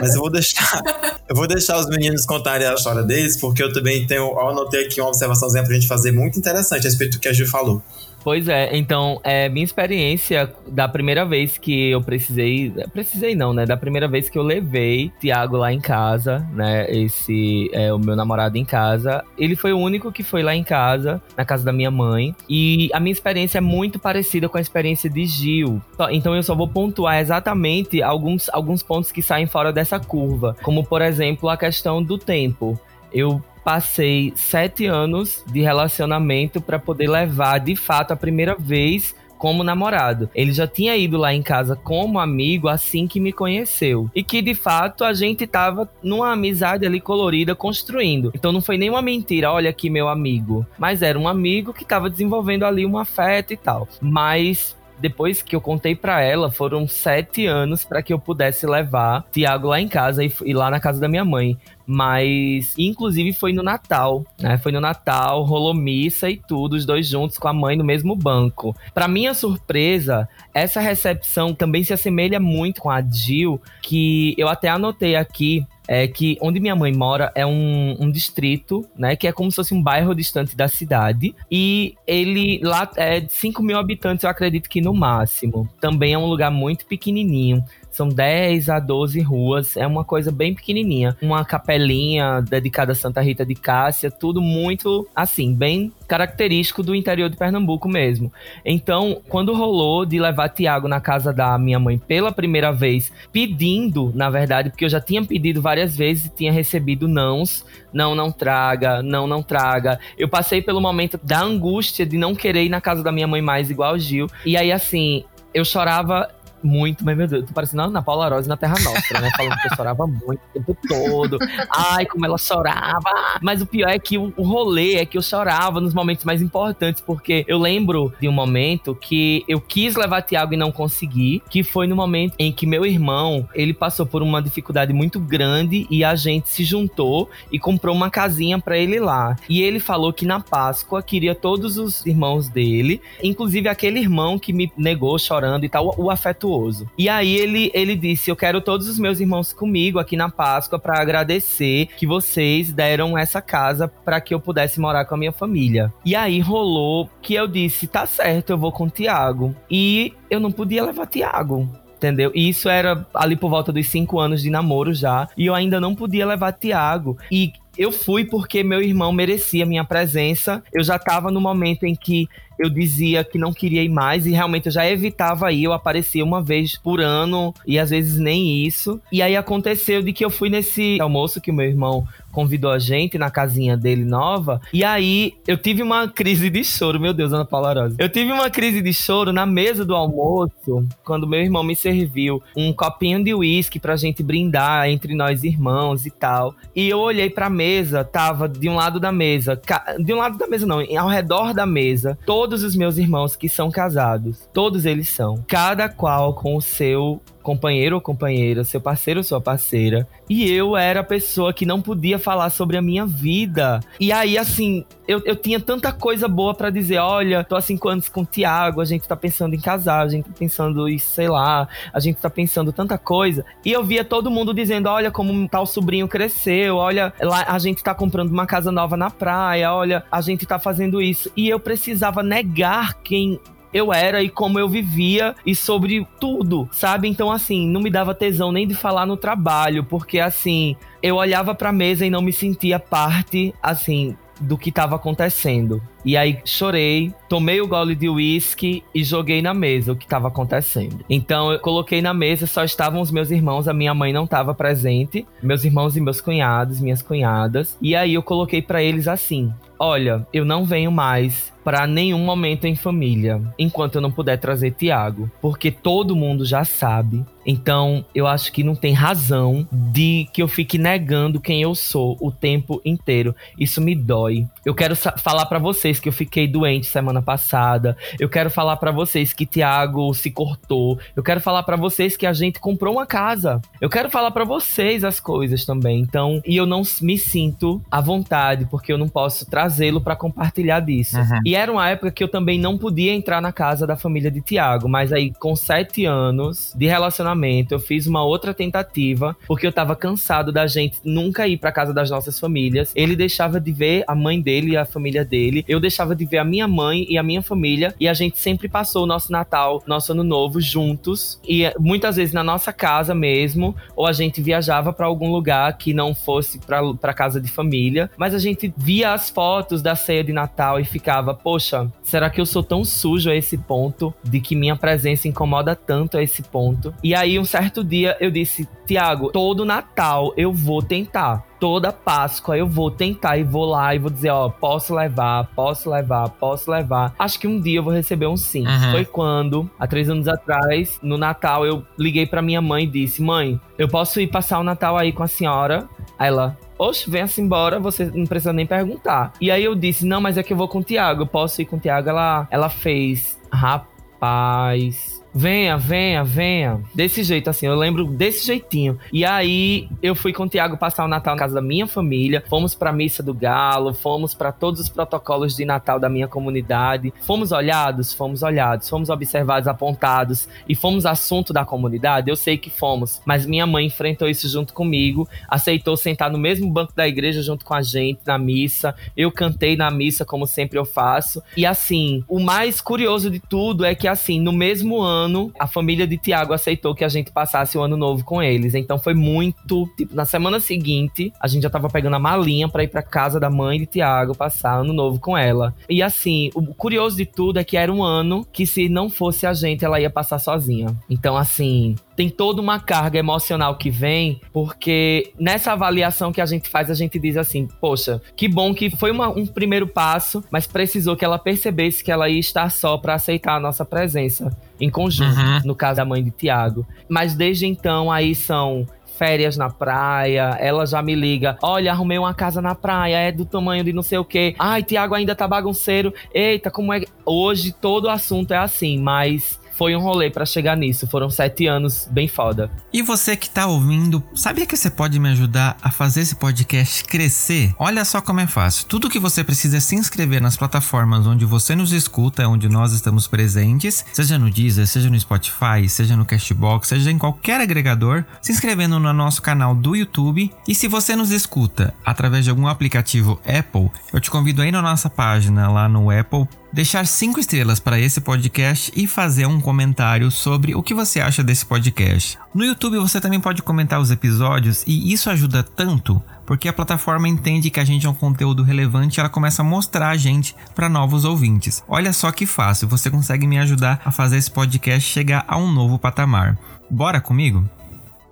Speaker 5: Mas eu vou deixar eu vou deixar os meninos contarem a história deles, porque eu também tenho. Eu anotei aqui uma observaçãozinha pra gente fazer muito interessante a respeito do que a Gil falou.
Speaker 2: Pois é, então, é, minha experiência da primeira vez que eu precisei. Precisei não, né? Da primeira vez que eu levei Tiago lá em casa, né? Esse é o meu namorado em casa. Ele foi o único que foi lá em casa, na casa da minha mãe. E a minha experiência é muito parecida com a experiência de Gil. Então eu só vou pontuar exatamente alguns, alguns pontos que saem fora dessa curva. Como, por exemplo, a questão do tempo. Eu passei sete anos de relacionamento para poder levar de fato a primeira vez como namorado. Ele já tinha ido lá em casa como amigo assim que me conheceu. E que de fato a gente tava numa amizade ali colorida construindo. Então não foi nenhuma mentira, olha aqui meu amigo. Mas era um amigo que tava desenvolvendo ali um afeto e tal. Mas depois que eu contei para ela, foram sete anos para que eu pudesse levar Tiago lá em casa e, e lá na casa da minha mãe. Mas, inclusive, foi no Natal, né? Foi no Natal, rolou missa e tudo, os dois juntos com a mãe no mesmo banco. Para minha surpresa, essa recepção também se assemelha muito com a Jill, que eu até anotei aqui é que onde minha mãe mora é um, um, distrito, né? Que é como se fosse um bairro distante da cidade. E ele lá é de 5 mil habitantes, eu acredito que no máximo. Também é um lugar muito pequenininho. São 10 a 12 ruas, é uma coisa bem pequenininha. Uma capelinha dedicada a Santa Rita de Cássia, tudo muito, assim, bem característico do interior de Pernambuco mesmo. Então, quando rolou de levar Tiago na casa da minha mãe pela primeira vez, pedindo, na verdade, porque eu já tinha pedido várias vezes e tinha recebido nãos, não, não traga, não, não traga. Eu passei pelo momento da angústia de não querer ir na casa da minha mãe mais igual Gil. E aí, assim, eu chorava muito, mas meu Deus, tô parecendo Ana Paula Rose na Terra Nostra, né? Falando que eu chorava muito o tempo todo. Ai, como ela chorava. Mas o pior é que o, o rolê é que eu chorava nos momentos mais importantes, porque eu lembro de um momento que eu quis levar Tiago e não consegui, que foi no momento em que meu irmão, ele passou por uma dificuldade muito grande e a gente se juntou e comprou uma casinha para ele lá. E ele falou que na Páscoa queria todos os irmãos dele, inclusive aquele irmão que me negou chorando e tal, o afeto e aí ele, ele disse: Eu quero todos os meus irmãos comigo aqui na Páscoa para agradecer que vocês deram essa casa para que eu pudesse morar com a minha família. E aí rolou que eu disse: Tá certo, eu vou com o Tiago. E eu não podia levar Tiago entendeu? E isso era ali por volta dos cinco anos de namoro já, e eu ainda não podia levar Tiago. E eu fui porque meu irmão merecia minha presença. Eu já tava no momento em que eu dizia que não queria ir mais e realmente eu já evitava ir. Eu aparecia uma vez por ano e às vezes nem isso. E aí aconteceu de que eu fui nesse almoço que o meu irmão convidou a gente na casinha dele nova. E aí eu tive uma crise de choro, meu Deus, Ana Paula Rosa. Eu tive uma crise de choro na mesa do almoço, quando meu irmão me serviu um copinho de uísque pra gente brindar entre nós irmãos e tal. E eu olhei pra mesa, tava de um lado da mesa, de um lado da mesa não, ao redor da mesa, todos os meus irmãos que são casados. Todos eles são. Cada qual com o seu companheiro ou companheira, seu parceiro ou sua parceira. E eu era a pessoa que não podia falar sobre a minha vida. E aí, assim, eu, eu tinha tanta coisa boa para dizer: olha, tô há cinco anos com o Tiago, a gente tá pensando em casar, a gente tá pensando em, sei lá, a gente tá pensando tanta coisa. E eu via todo mundo dizendo: olha como tal sobrinho cresceu, olha, lá a gente tá comprando uma casa nova na praia, olha, a gente tá fazendo isso. E eu precisava negar quem eu era e como eu vivia e sobre tudo, sabe? Então, assim, não me dava tesão nem de falar no trabalho, porque, assim, eu olhava pra mesa e não me sentia parte, assim, do que estava acontecendo. E aí chorei, tomei o gole de uísque e joguei na mesa o que estava acontecendo. Então eu coloquei na mesa, só estavam os meus irmãos, a minha mãe não estava presente, meus irmãos e meus cunhados, minhas cunhadas. E aí eu coloquei para eles assim: "Olha, eu não venho mais para nenhum momento em família, enquanto eu não puder trazer Tiago, porque todo mundo já sabe. Então, eu acho que não tem razão de que eu fique negando quem eu sou o tempo inteiro. Isso me dói. Eu quero falar para vocês que eu fiquei doente semana passada. Eu quero falar para vocês que Tiago se cortou. Eu quero falar para vocês que a gente comprou uma casa. Eu quero falar para vocês as coisas também. Então, e eu não me sinto à vontade porque eu não posso trazê-lo para compartilhar disso. Uhum. E era uma época que eu também não podia entrar na casa da família de Tiago, mas aí com sete anos de relacionamento, eu fiz uma outra tentativa, porque eu tava cansado da gente nunca ir pra casa das nossas famílias. Ele deixava de ver a mãe dele e a família dele, eu deixava de ver a minha mãe e a minha família, e a gente sempre passou o nosso Natal, nosso Ano Novo juntos, e eh, muitas vezes na nossa casa mesmo, ou a gente viajava para algum lugar que não fosse pra casa de família, mas a gente via as fotos da ceia de Natal e ficava, poxa, será que eu sou tão sujo a esse ponto de que minha presença incomoda tanto a esse ponto? E aí, um certo dia, eu disse, Tiago, todo Natal eu vou tentar toda Páscoa eu vou tentar e vou lá e vou dizer, ó, posso levar, posso levar, posso levar. Acho que um dia eu vou receber um sim. Uhum. Foi quando, há três anos atrás, no Natal, eu liguei para minha mãe e disse, mãe, eu posso ir passar o Natal aí com a senhora? Aí ela, Oxe, venha-se embora, você não precisa nem perguntar. E aí eu disse, não, mas é que eu vou com o Tiago, eu posso ir com o Tiago. Ela, ela fez, rapaz, Venha, venha, venha. Desse jeito, assim, eu lembro desse jeitinho. E aí eu fui com o Tiago passar o Natal na casa da minha família. Fomos pra missa do Galo, fomos para todos os protocolos de Natal da minha comunidade. Fomos olhados, fomos olhados, fomos observados, apontados e fomos assunto da comunidade. Eu sei que fomos, mas minha mãe enfrentou isso junto comigo, aceitou sentar no mesmo banco da igreja junto com a gente na missa. Eu cantei na missa como sempre eu faço. E assim, o mais curioso de tudo é que assim, no mesmo ano ano, a família de Tiago aceitou que a gente passasse o ano novo com eles. Então foi muito. Tipo, na semana seguinte, a gente já tava pegando a malinha para ir pra casa da mãe de Tiago passar ano novo com ela. E assim, o curioso de tudo é que era um ano que, se não fosse a gente, ela ia passar sozinha. Então, assim, tem toda uma carga emocional que vem, porque nessa avaliação que a gente faz, a gente diz assim: poxa, que bom que foi uma, um primeiro passo, mas precisou que ela percebesse que ela ia estar só para aceitar a nossa presença em conjunto, uhum. no caso da mãe de Tiago. Mas desde então, aí são férias na praia, ela já me liga, olha, arrumei uma casa na praia, é do tamanho de não sei o quê. Ai, Tiago ainda tá bagunceiro. Eita, como é. Hoje todo o assunto é assim, mas foi um rolê para chegar nisso. Foram sete anos bem foda.
Speaker 1: E você que tá ouvindo, sabia que você pode me ajudar a fazer esse podcast crescer? Olha só como é fácil. Tudo que você precisa é se inscrever nas plataformas onde você nos escuta, onde nós estamos presentes, seja no Deezer, seja no Spotify, seja no Castbox, seja em qualquer agregador, se inscrevendo no nosso canal do YouTube. E se você nos escuta através de algum aplicativo Apple, eu te convido aí na nossa página lá no Apple deixar cinco estrelas para esse podcast e fazer um comentário sobre o que você acha desse podcast. No YouTube você também pode comentar os episódios e isso ajuda tanto porque a plataforma entende que a gente é um conteúdo relevante e ela começa a mostrar a gente para novos ouvintes. Olha só que fácil, você consegue me ajudar a fazer esse podcast chegar a um novo patamar. Bora comigo?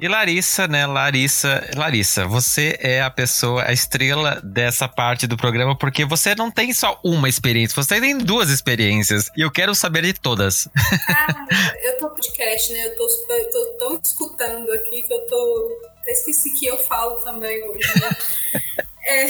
Speaker 1: E Larissa, né? Larissa, Larissa, você é a pessoa, a estrela dessa parte do programa, porque você não tem só uma experiência, você tem duas experiências. E eu quero saber de todas.
Speaker 3: Ah, eu tô podcast, né? Eu tô, eu tô tão escutando aqui que eu tô. Até esqueci que eu falo também hoje, né? É,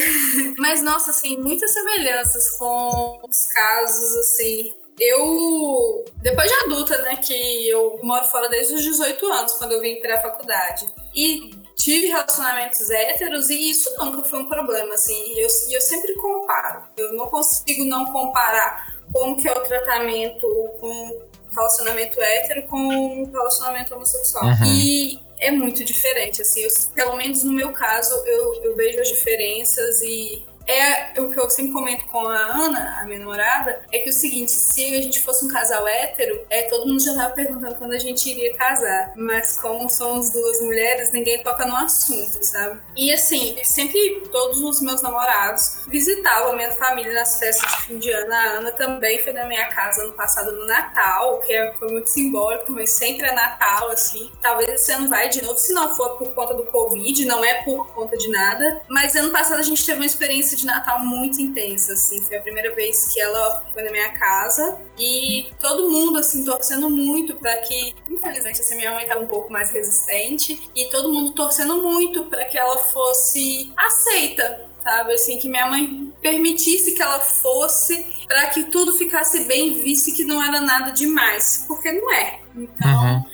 Speaker 3: mas, nossa, assim, muitas semelhanças com os casos, assim, eu, depois de adulta, né, que eu moro fora desde os 18 anos, quando eu vim pra faculdade. E tive relacionamentos héteros e isso nunca foi um problema, assim. E eu, eu sempre comparo. Eu não consigo não comparar como que é o tratamento com relacionamento hétero com relacionamento homossexual. Uhum. E é muito diferente, assim. Eu, pelo menos no meu caso, eu, eu vejo as diferenças e é o que eu sempre comento com a Ana, a minha namorada, é que o seguinte, se a gente fosse um casal hétero, é, todo mundo já tava perguntando quando a gente iria casar. Mas como somos duas mulheres, ninguém toca no assunto, sabe? E assim, sempre todos os meus namorados visitavam a minha família nas festas de fim de ano. A Ana também foi na minha casa ano passado no Natal, que é, foi muito simbólico também, sempre é Natal, assim. Talvez esse ano vai de novo, se não for por conta do Covid, não é por conta de nada. Mas ano passado a gente teve uma experiência de Natal muito intensa, assim. Foi a primeira vez que ela foi na minha casa e todo mundo, assim, torcendo muito para que, infelizmente, assim, minha mãe tava um pouco mais resistente e todo mundo torcendo muito para que ela fosse aceita sabe? Assim, que minha mãe permitisse que ela fosse para que tudo ficasse bem visto e que não era nada demais, porque não é. Então, uhum.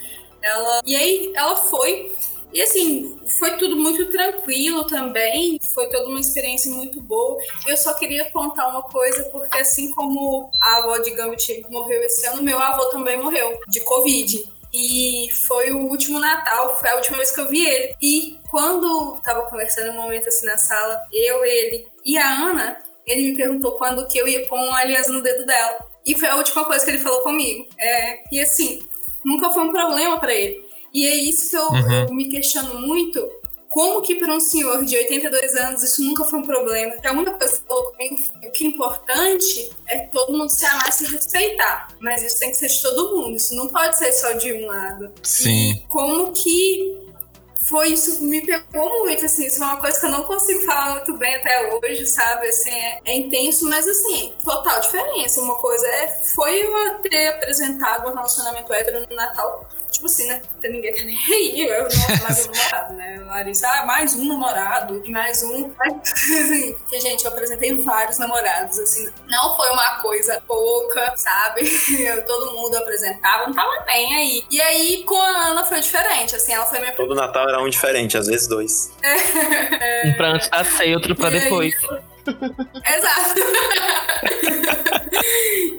Speaker 3: ela. E aí ela foi. E assim, foi tudo muito tranquilo também, foi toda uma experiência muito boa. Eu só queria contar uma coisa, porque assim como a avó de Gambit morreu esse ano, meu avô também morreu de Covid. E foi o último Natal, foi a última vez que eu vi ele. E quando tava conversando um momento assim na sala, eu, ele e a Ana, ele me perguntou quando que eu ia pôr um aliança no dedo dela. E foi a última coisa que ele falou comigo. É, e assim, nunca foi um problema para ele. E é isso que eu, uhum. eu me questiono muito. Como que para um senhor de 82 anos isso nunca foi um problema? Que a única coisa que falou comigo o que é importante é todo mundo se amar e se respeitar. Mas isso tem que ser de todo mundo. Isso não pode ser só de um lado.
Speaker 1: Sim.
Speaker 3: E como que foi isso me pegou muito, assim, isso é uma coisa que eu não consigo falar muito bem até hoje, sabe, assim, é, é intenso, mas assim, total diferença, uma coisa é, foi eu ter apresentado um relacionamento hétero no Natal, tipo assim, né? Ninguém tá nem aí. Eu, nossa, mais um namorado, né? Larissa, ah, mais um namorado, e mais um. Assim, que, gente, eu apresentei vários namorados, assim. Não foi uma coisa pouca, sabe? Eu, todo mundo apresentava, não tava nem aí. E aí, com a Ana foi diferente, assim, ela foi minha
Speaker 5: Todo Natal era um diferente, às vezes dois.
Speaker 2: É. Um pra antes da ceia, outro pra e depois.
Speaker 3: Aí... Exato.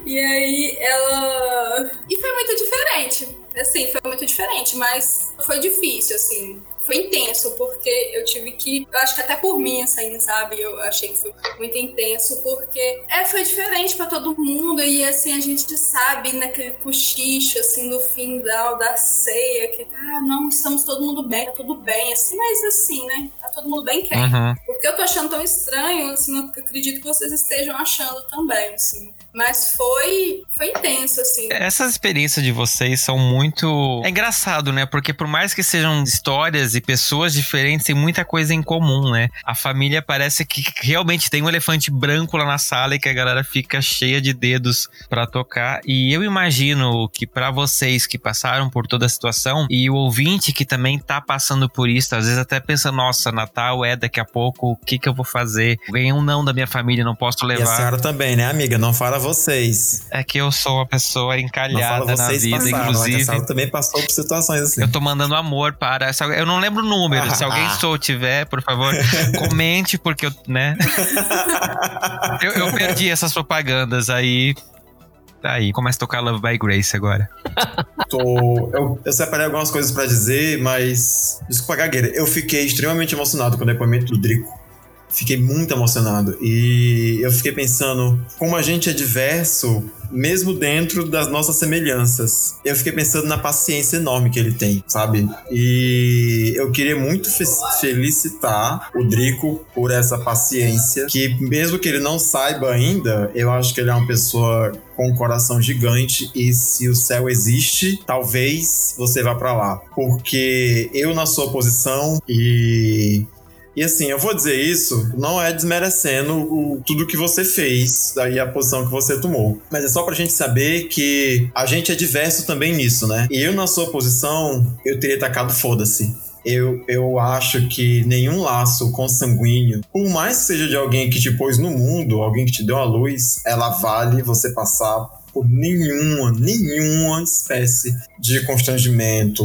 Speaker 3: e aí ela. E foi muito diferente assim, foi muito diferente, mas foi difícil, assim. Foi intenso, porque eu tive que. Eu acho que até por mim, assim, sabe? Eu achei que foi muito intenso, porque é, foi diferente para todo mundo. E assim, a gente sabe naquele cochicho, assim, no final da ceia, que, ah, não, estamos todo mundo bem, tá tudo bem. Assim, mas assim, né? Tá todo mundo bem quem? Uhum. Porque eu tô achando tão estranho, assim, eu acredito que vocês estejam achando também, assim. Mas foi, foi intenso, assim.
Speaker 1: Essas experiências de vocês são muito. É engraçado, né? Porque por mais que sejam histórias e pessoas diferentes, tem muita coisa em comum, né? A família parece que realmente tem um elefante branco lá na sala e que a galera fica cheia de dedos para tocar. E eu imagino que para vocês que passaram por toda a situação e o ouvinte que também tá passando por isso, às vezes até pensa, nossa, Natal é daqui a pouco, o que que eu vou fazer? Ganhei um não da minha família, não posso levar. E a
Speaker 5: senhora também, né, amiga? Não fala vocês.
Speaker 1: É que eu sou uma pessoa encalhada na vida, passaram, inclusive.
Speaker 5: A também passou por situações assim.
Speaker 1: Eu tô mandando amor para. Eu não lembro o número. Se alguém sou tiver, por favor, comente, porque eu, né? eu, eu perdi essas propagandas aí. Tá aí, começa a tocar Love by Grace agora.
Speaker 5: Tô, eu, eu separei algumas coisas para dizer, mas. Desculpa, gagueira. Eu fiquei extremamente emocionado com o depoimento do Drico. Fiquei muito emocionado. E eu fiquei pensando como a gente é diverso, mesmo dentro das nossas semelhanças. Eu fiquei pensando na paciência enorme que ele tem, sabe? E eu queria muito felicitar o Drico por essa paciência, que mesmo que ele não saiba ainda, eu acho que ele é uma pessoa com um coração gigante e se o céu existe, talvez você vá para lá. Porque eu na sua posição e e assim, eu vou dizer isso, não é desmerecendo o, tudo que você fez, daí a posição que você tomou. Mas é só pra gente saber que a gente é diverso também nisso, né? E eu, na sua posição, eu teria tacado foda-se. Eu, eu acho que nenhum laço consanguíneo, por mais que seja de alguém que te pôs no mundo, alguém que te deu a luz, ela vale você passar por nenhuma, nenhuma espécie de constrangimento,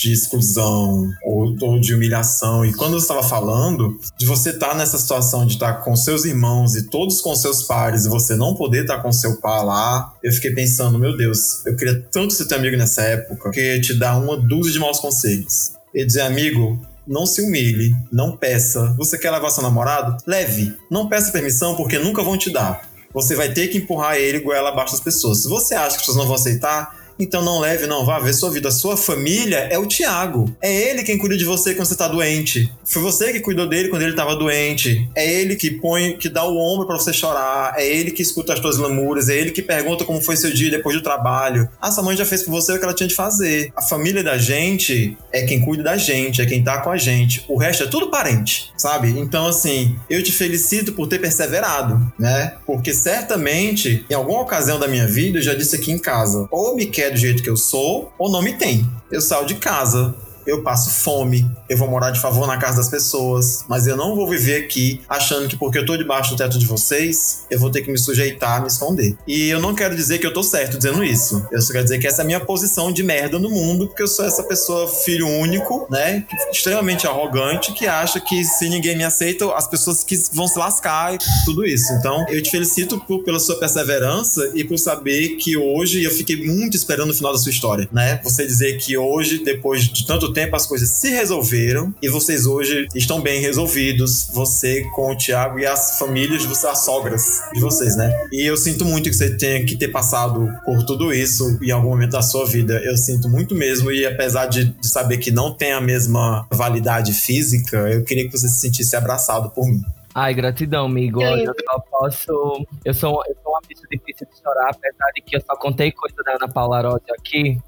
Speaker 5: de exclusão ou, ou, de humilhação. E quando você estava falando de você estar tá nessa situação de estar tá com seus irmãos e todos com seus pares e você não poder estar tá com seu pai lá, eu fiquei pensando, meu Deus, eu queria tanto ser teu amigo nessa época, que te dar uma dúzia de maus conselhos. E dizer, amigo, não se humilhe, não peça. Você quer levar seu namorado? Leve. Não peça permissão porque nunca vão te dar. Você vai ter que empurrar ele goela abaixo das pessoas. Se você acha que as pessoas não vão aceitar, então não leve, não vá ver sua vida. Sua família é o Tiago. É ele quem cuida de você quando você tá doente. Foi você que cuidou dele quando ele tava doente. É ele que põe, que dá o ombro para você chorar. É ele que escuta as tuas lamúrias. É ele que pergunta como foi seu dia depois do trabalho. A sua mãe já fez por você o que ela tinha de fazer. A família da gente é quem cuida da gente, é quem tá com a gente. O resto é tudo parente, sabe? Então, assim, eu te felicito por ter perseverado, né? Porque certamente, em alguma ocasião da minha vida, eu já disse aqui em casa, ou me quer do jeito que eu sou, ou não me tem. Eu saio de casa, eu passo fome, eu vou morar de favor na casa das pessoas, mas eu não vou viver aqui achando que porque eu tô debaixo do teto de vocês, eu vou ter que me sujeitar, me esconder. E eu não quero dizer que eu tô certo dizendo isso. Eu só quero dizer que essa é a minha posição de merda no mundo, porque eu sou essa pessoa filho único, né, extremamente arrogante, que acha que se ninguém me aceita, as pessoas que vão se lascar e tudo isso. Então, eu te felicito por, pela sua perseverança e por saber que hoje eu fiquei muito esperando o final da sua história, né? Você dizer que hoje, depois de tanto tempo tempo as coisas se resolveram e vocês hoje estão bem resolvidos. Você com o Thiago e as famílias, as sogras de vocês, né? E eu sinto muito que você tenha que ter passado por tudo isso em algum momento da sua vida. Eu sinto muito mesmo. E apesar de, de saber que não tem a mesma validade física, eu queria que você se sentisse abraçado por mim.
Speaker 2: Ai, gratidão, amigo. Eu só posso. Eu sou, eu sou uma bicha difícil de chorar, apesar de que eu só contei coisa da Ana Paula Aródio aqui.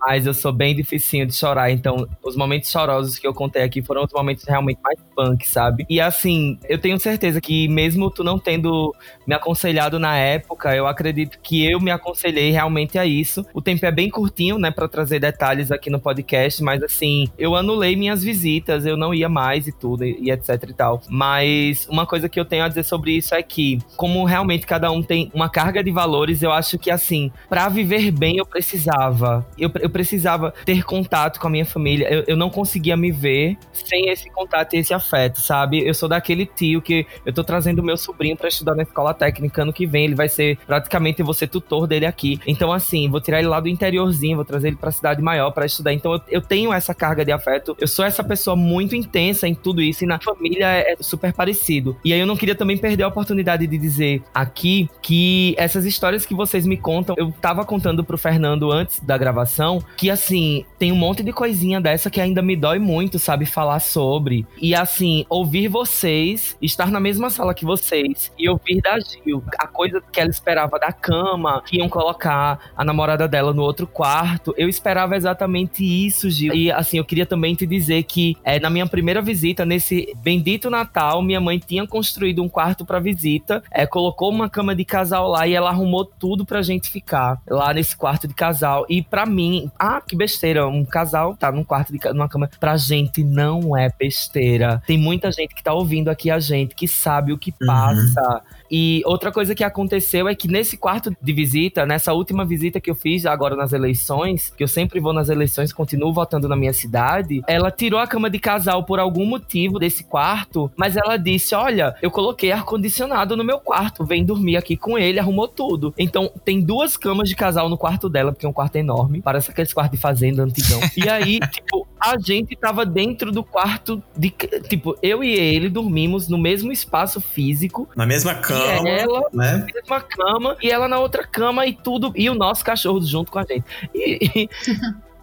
Speaker 2: Mas eu sou bem dificinho de chorar, então os momentos chorosos que eu contei aqui foram os momentos realmente mais punk, sabe? E assim, eu tenho certeza que mesmo tu não tendo me aconselhado na época, eu acredito que eu me aconselhei realmente a isso. O tempo é bem curtinho, né, para trazer detalhes aqui no podcast, mas assim, eu anulei minhas visitas, eu não ia mais e tudo, e etc e tal. Mas uma coisa que eu tenho a dizer sobre isso é que, como realmente cada um tem uma carga de valores, eu acho que assim, para viver bem eu precisava eu, eu precisava ter contato com a minha família. Eu, eu não conseguia me ver sem esse contato e esse afeto, sabe? Eu sou daquele tio que eu tô trazendo meu sobrinho para estudar na escola técnica ano que vem. Ele vai ser praticamente ser tutor dele aqui. Então, assim, vou tirar ele lá do interiorzinho, vou trazer ele pra cidade maior para estudar. Então, eu, eu, tenho essa carga de afeto. Eu sou essa pessoa muito intensa em tudo isso e na família é, é super parecido. E aí eu não queria também perder a oportunidade de dizer aqui que essas histórias que vocês me contam, eu tava contando pro Fernando antes da gravação que assim, tem um monte de coisinha dessa que ainda me dói muito, sabe, falar sobre. E assim, ouvir vocês, estar na mesma sala que vocês e ouvir da Gil a coisa que ela esperava da cama, que iam colocar a namorada dela no outro quarto. Eu esperava exatamente isso, Gil. E assim, eu queria também te dizer que é, na minha primeira visita, nesse bendito Natal, minha mãe tinha construído um quarto para visita, é, colocou uma cama de casal lá e ela arrumou tudo pra gente ficar lá nesse quarto de casal. E para mim, ah, que besteira, um casal tá num quarto de numa cama. Pra gente não é besteira. Tem muita gente que tá ouvindo aqui a gente, que sabe o que uhum. E outra coisa que aconteceu é que nesse quarto de visita, nessa última visita que eu fiz agora nas eleições, que eu sempre vou nas eleições, continuo votando na minha cidade, ela tirou a cama de casal por algum motivo desse quarto, mas ela disse: Olha, eu coloquei ar-condicionado no meu quarto, vem dormir aqui com ele, arrumou tudo. Então tem duas camas de casal no quarto dela, porque é um quarto enorme, parece aqueles quartos de fazenda antigão. E aí, tipo, a gente tava dentro do quarto de. Tipo, eu e ele dormimos no mesmo espaço físico.
Speaker 5: Na mesma cama.
Speaker 2: Ela,
Speaker 5: né?
Speaker 2: mesma cama, e ela na outra cama e tudo. E o nosso cachorro junto com a gente. E,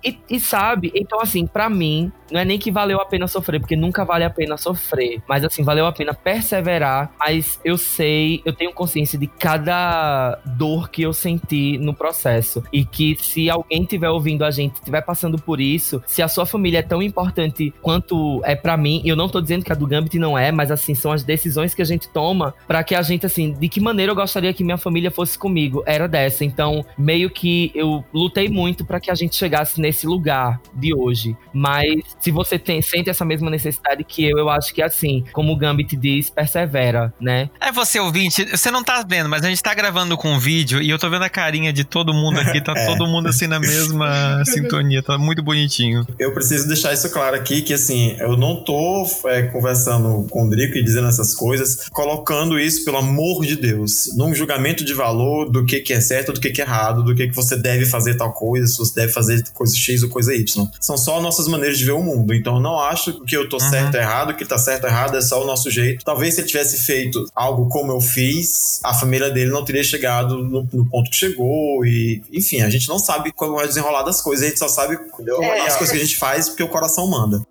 Speaker 2: e, e sabe, então assim, para mim, não é nem que valeu a pena sofrer, porque nunca vale a pena sofrer. Mas assim, valeu a pena perseverar. Mas eu sei, eu tenho consciência de cada dor que eu senti no processo. E que se alguém estiver ouvindo a gente, estiver passando por isso, se a sua família é tão importante quanto é para mim, eu não tô dizendo que a do Gambit não é, mas assim, são as decisões que a gente toma para que a gente, assim, de que maneira eu gostaria que minha família fosse comigo, era dessa. Então, meio que eu lutei muito para que a gente chegasse nesse lugar de hoje. Mas se você tem, sente essa mesma necessidade que eu, eu acho que é assim, como o Gambit diz, persevera, né?
Speaker 1: É você ouvinte, você não tá vendo, mas a gente tá gravando com vídeo e eu tô vendo a carinha de todo mundo aqui, tá é. todo mundo assim na mesma sintonia, tá muito bonitinho.
Speaker 5: Eu preciso deixar isso claro aqui, que assim, eu não tô é, conversando com o Drico e dizendo essas coisas, colocando isso, pelo amor de Deus, num julgamento de valor do que, que é certo, do que, que é errado, do que, que você deve fazer tal coisa, se você deve fazer coisa X ou coisa Y. São só nossas maneiras de ver o mundo. Então eu não acho que eu tô uhum. certo ou errado, que tá certo ou errado, é só o nosso jeito. Talvez se ele tivesse feito algo como eu fiz, a família dele não teria chegado no, no ponto que chegou. E, enfim, a gente não sabe como é desenrolar das coisas, a gente só sabe é, as coisas que a gente faz porque o coração manda.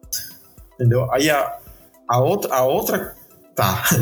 Speaker 5: Entendeu? Aí a, a outra. A outra. Tá.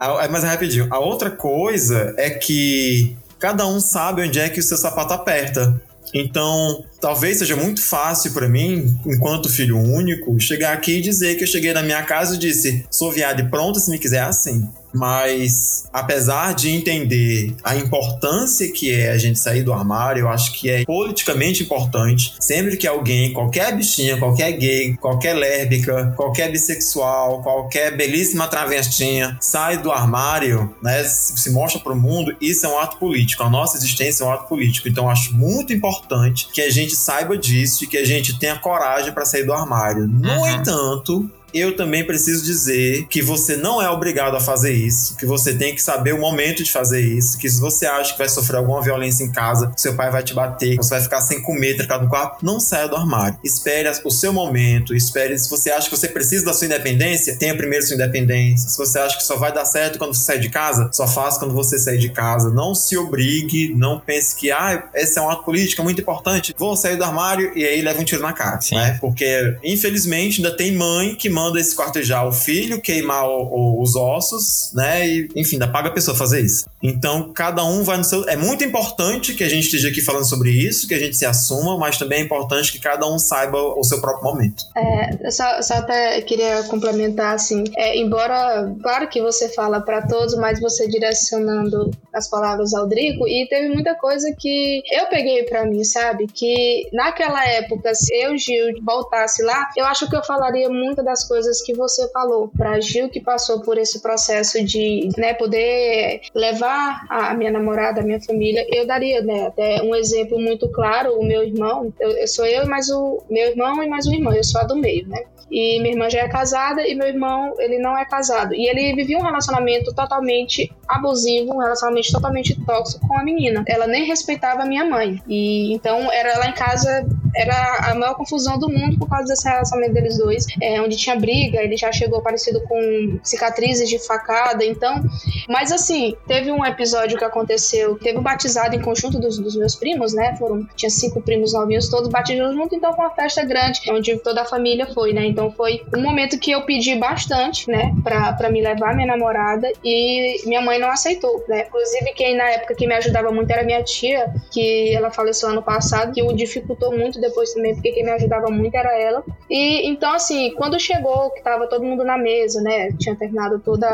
Speaker 5: A, mas é rapidinho. A outra coisa é que cada um sabe onde é que o seu sapato aperta. Então, talvez seja muito fácil para mim, enquanto filho único, chegar aqui e dizer que eu cheguei na minha casa e disse: sou viado e pronto, se me quiser assim. Mas, apesar de entender a importância que é a gente sair do armário, eu acho que é politicamente importante. Sempre que alguém, qualquer bichinha, qualquer gay, qualquer lésbica, qualquer bissexual, qualquer belíssima travestinha sai do armário, né, se mostra para o mundo, isso é um ato político. A nossa existência é um ato político. Então, eu acho muito importante que a gente saiba disso e que a gente tenha coragem para sair do armário. No uhum. entanto, eu também preciso dizer que você não é obrigado a fazer isso, que você tem que saber o momento de fazer isso, que se você acha que vai sofrer alguma violência em casa, seu pai vai te bater, você vai ficar sem comer, trancado no quarto, não saia do armário. Espere o seu momento, espere. Se você acha que você precisa da sua independência, tenha primeiro sua independência. Se você acha que só vai dar certo quando você sair de casa, só faça quando você sair de casa. Não se obrigue, não pense que, ah, esse é um ato político, é muito importante, vou sair do armário e aí leva um tiro na cara, Sim. né? Porque, infelizmente, ainda tem mãe que manda esquartejar o filho, queimar o, o, os ossos, né? E, enfim, ainda paga a pessoa fazer isso. Então, cada um vai no seu. É muito importante que a gente esteja aqui falando sobre isso, que a gente se assuma, mas também é importante que cada um saiba o seu próprio momento.
Speaker 4: É, só, só até queria complementar, assim, é, embora, claro que você fala para todos, mas você direcionando as palavras ao Drico, e teve muita coisa que eu peguei para mim, sabe? Que naquela época, se eu, Gil, voltasse lá, eu acho que eu falaria muito das coisas que você falou. Pra Gil, que passou por esse processo de né, poder levar a minha namorada, a minha família, eu daria né, até um exemplo muito claro: o meu irmão, eu, eu sou eu mais o meu irmão e mais um irmão, eu sou a do meio, né? E minha irmã já é casada e meu irmão, ele não é casado. E ele vivia um relacionamento totalmente abusivo, um relacionamento totalmente tóxico com a menina. Ela nem respeitava a minha mãe. E então era lá em casa era a maior confusão do mundo por causa desse relacionamento deles dois, é, onde tinha briga, ele já chegou parecido com cicatrizes de facada, então. Mas assim, teve um episódio que aconteceu, teve um batizado em conjunto dos, dos, meus primos, né? Foram, tinha cinco primos novinhos, todos batizados junto, então foi uma festa grande, onde toda a família foi, né? Então foi um momento que eu pedi bastante, né, pra, pra me levar minha namorada e minha mãe não aceitou, né? Inclusive, quem na época que me ajudava muito era minha tia, que ela faleceu ano passado, que o dificultou muito depois também, porque quem me ajudava muito era ela. E então, assim, quando chegou, que tava todo mundo na mesa, né? Tinha terminado toda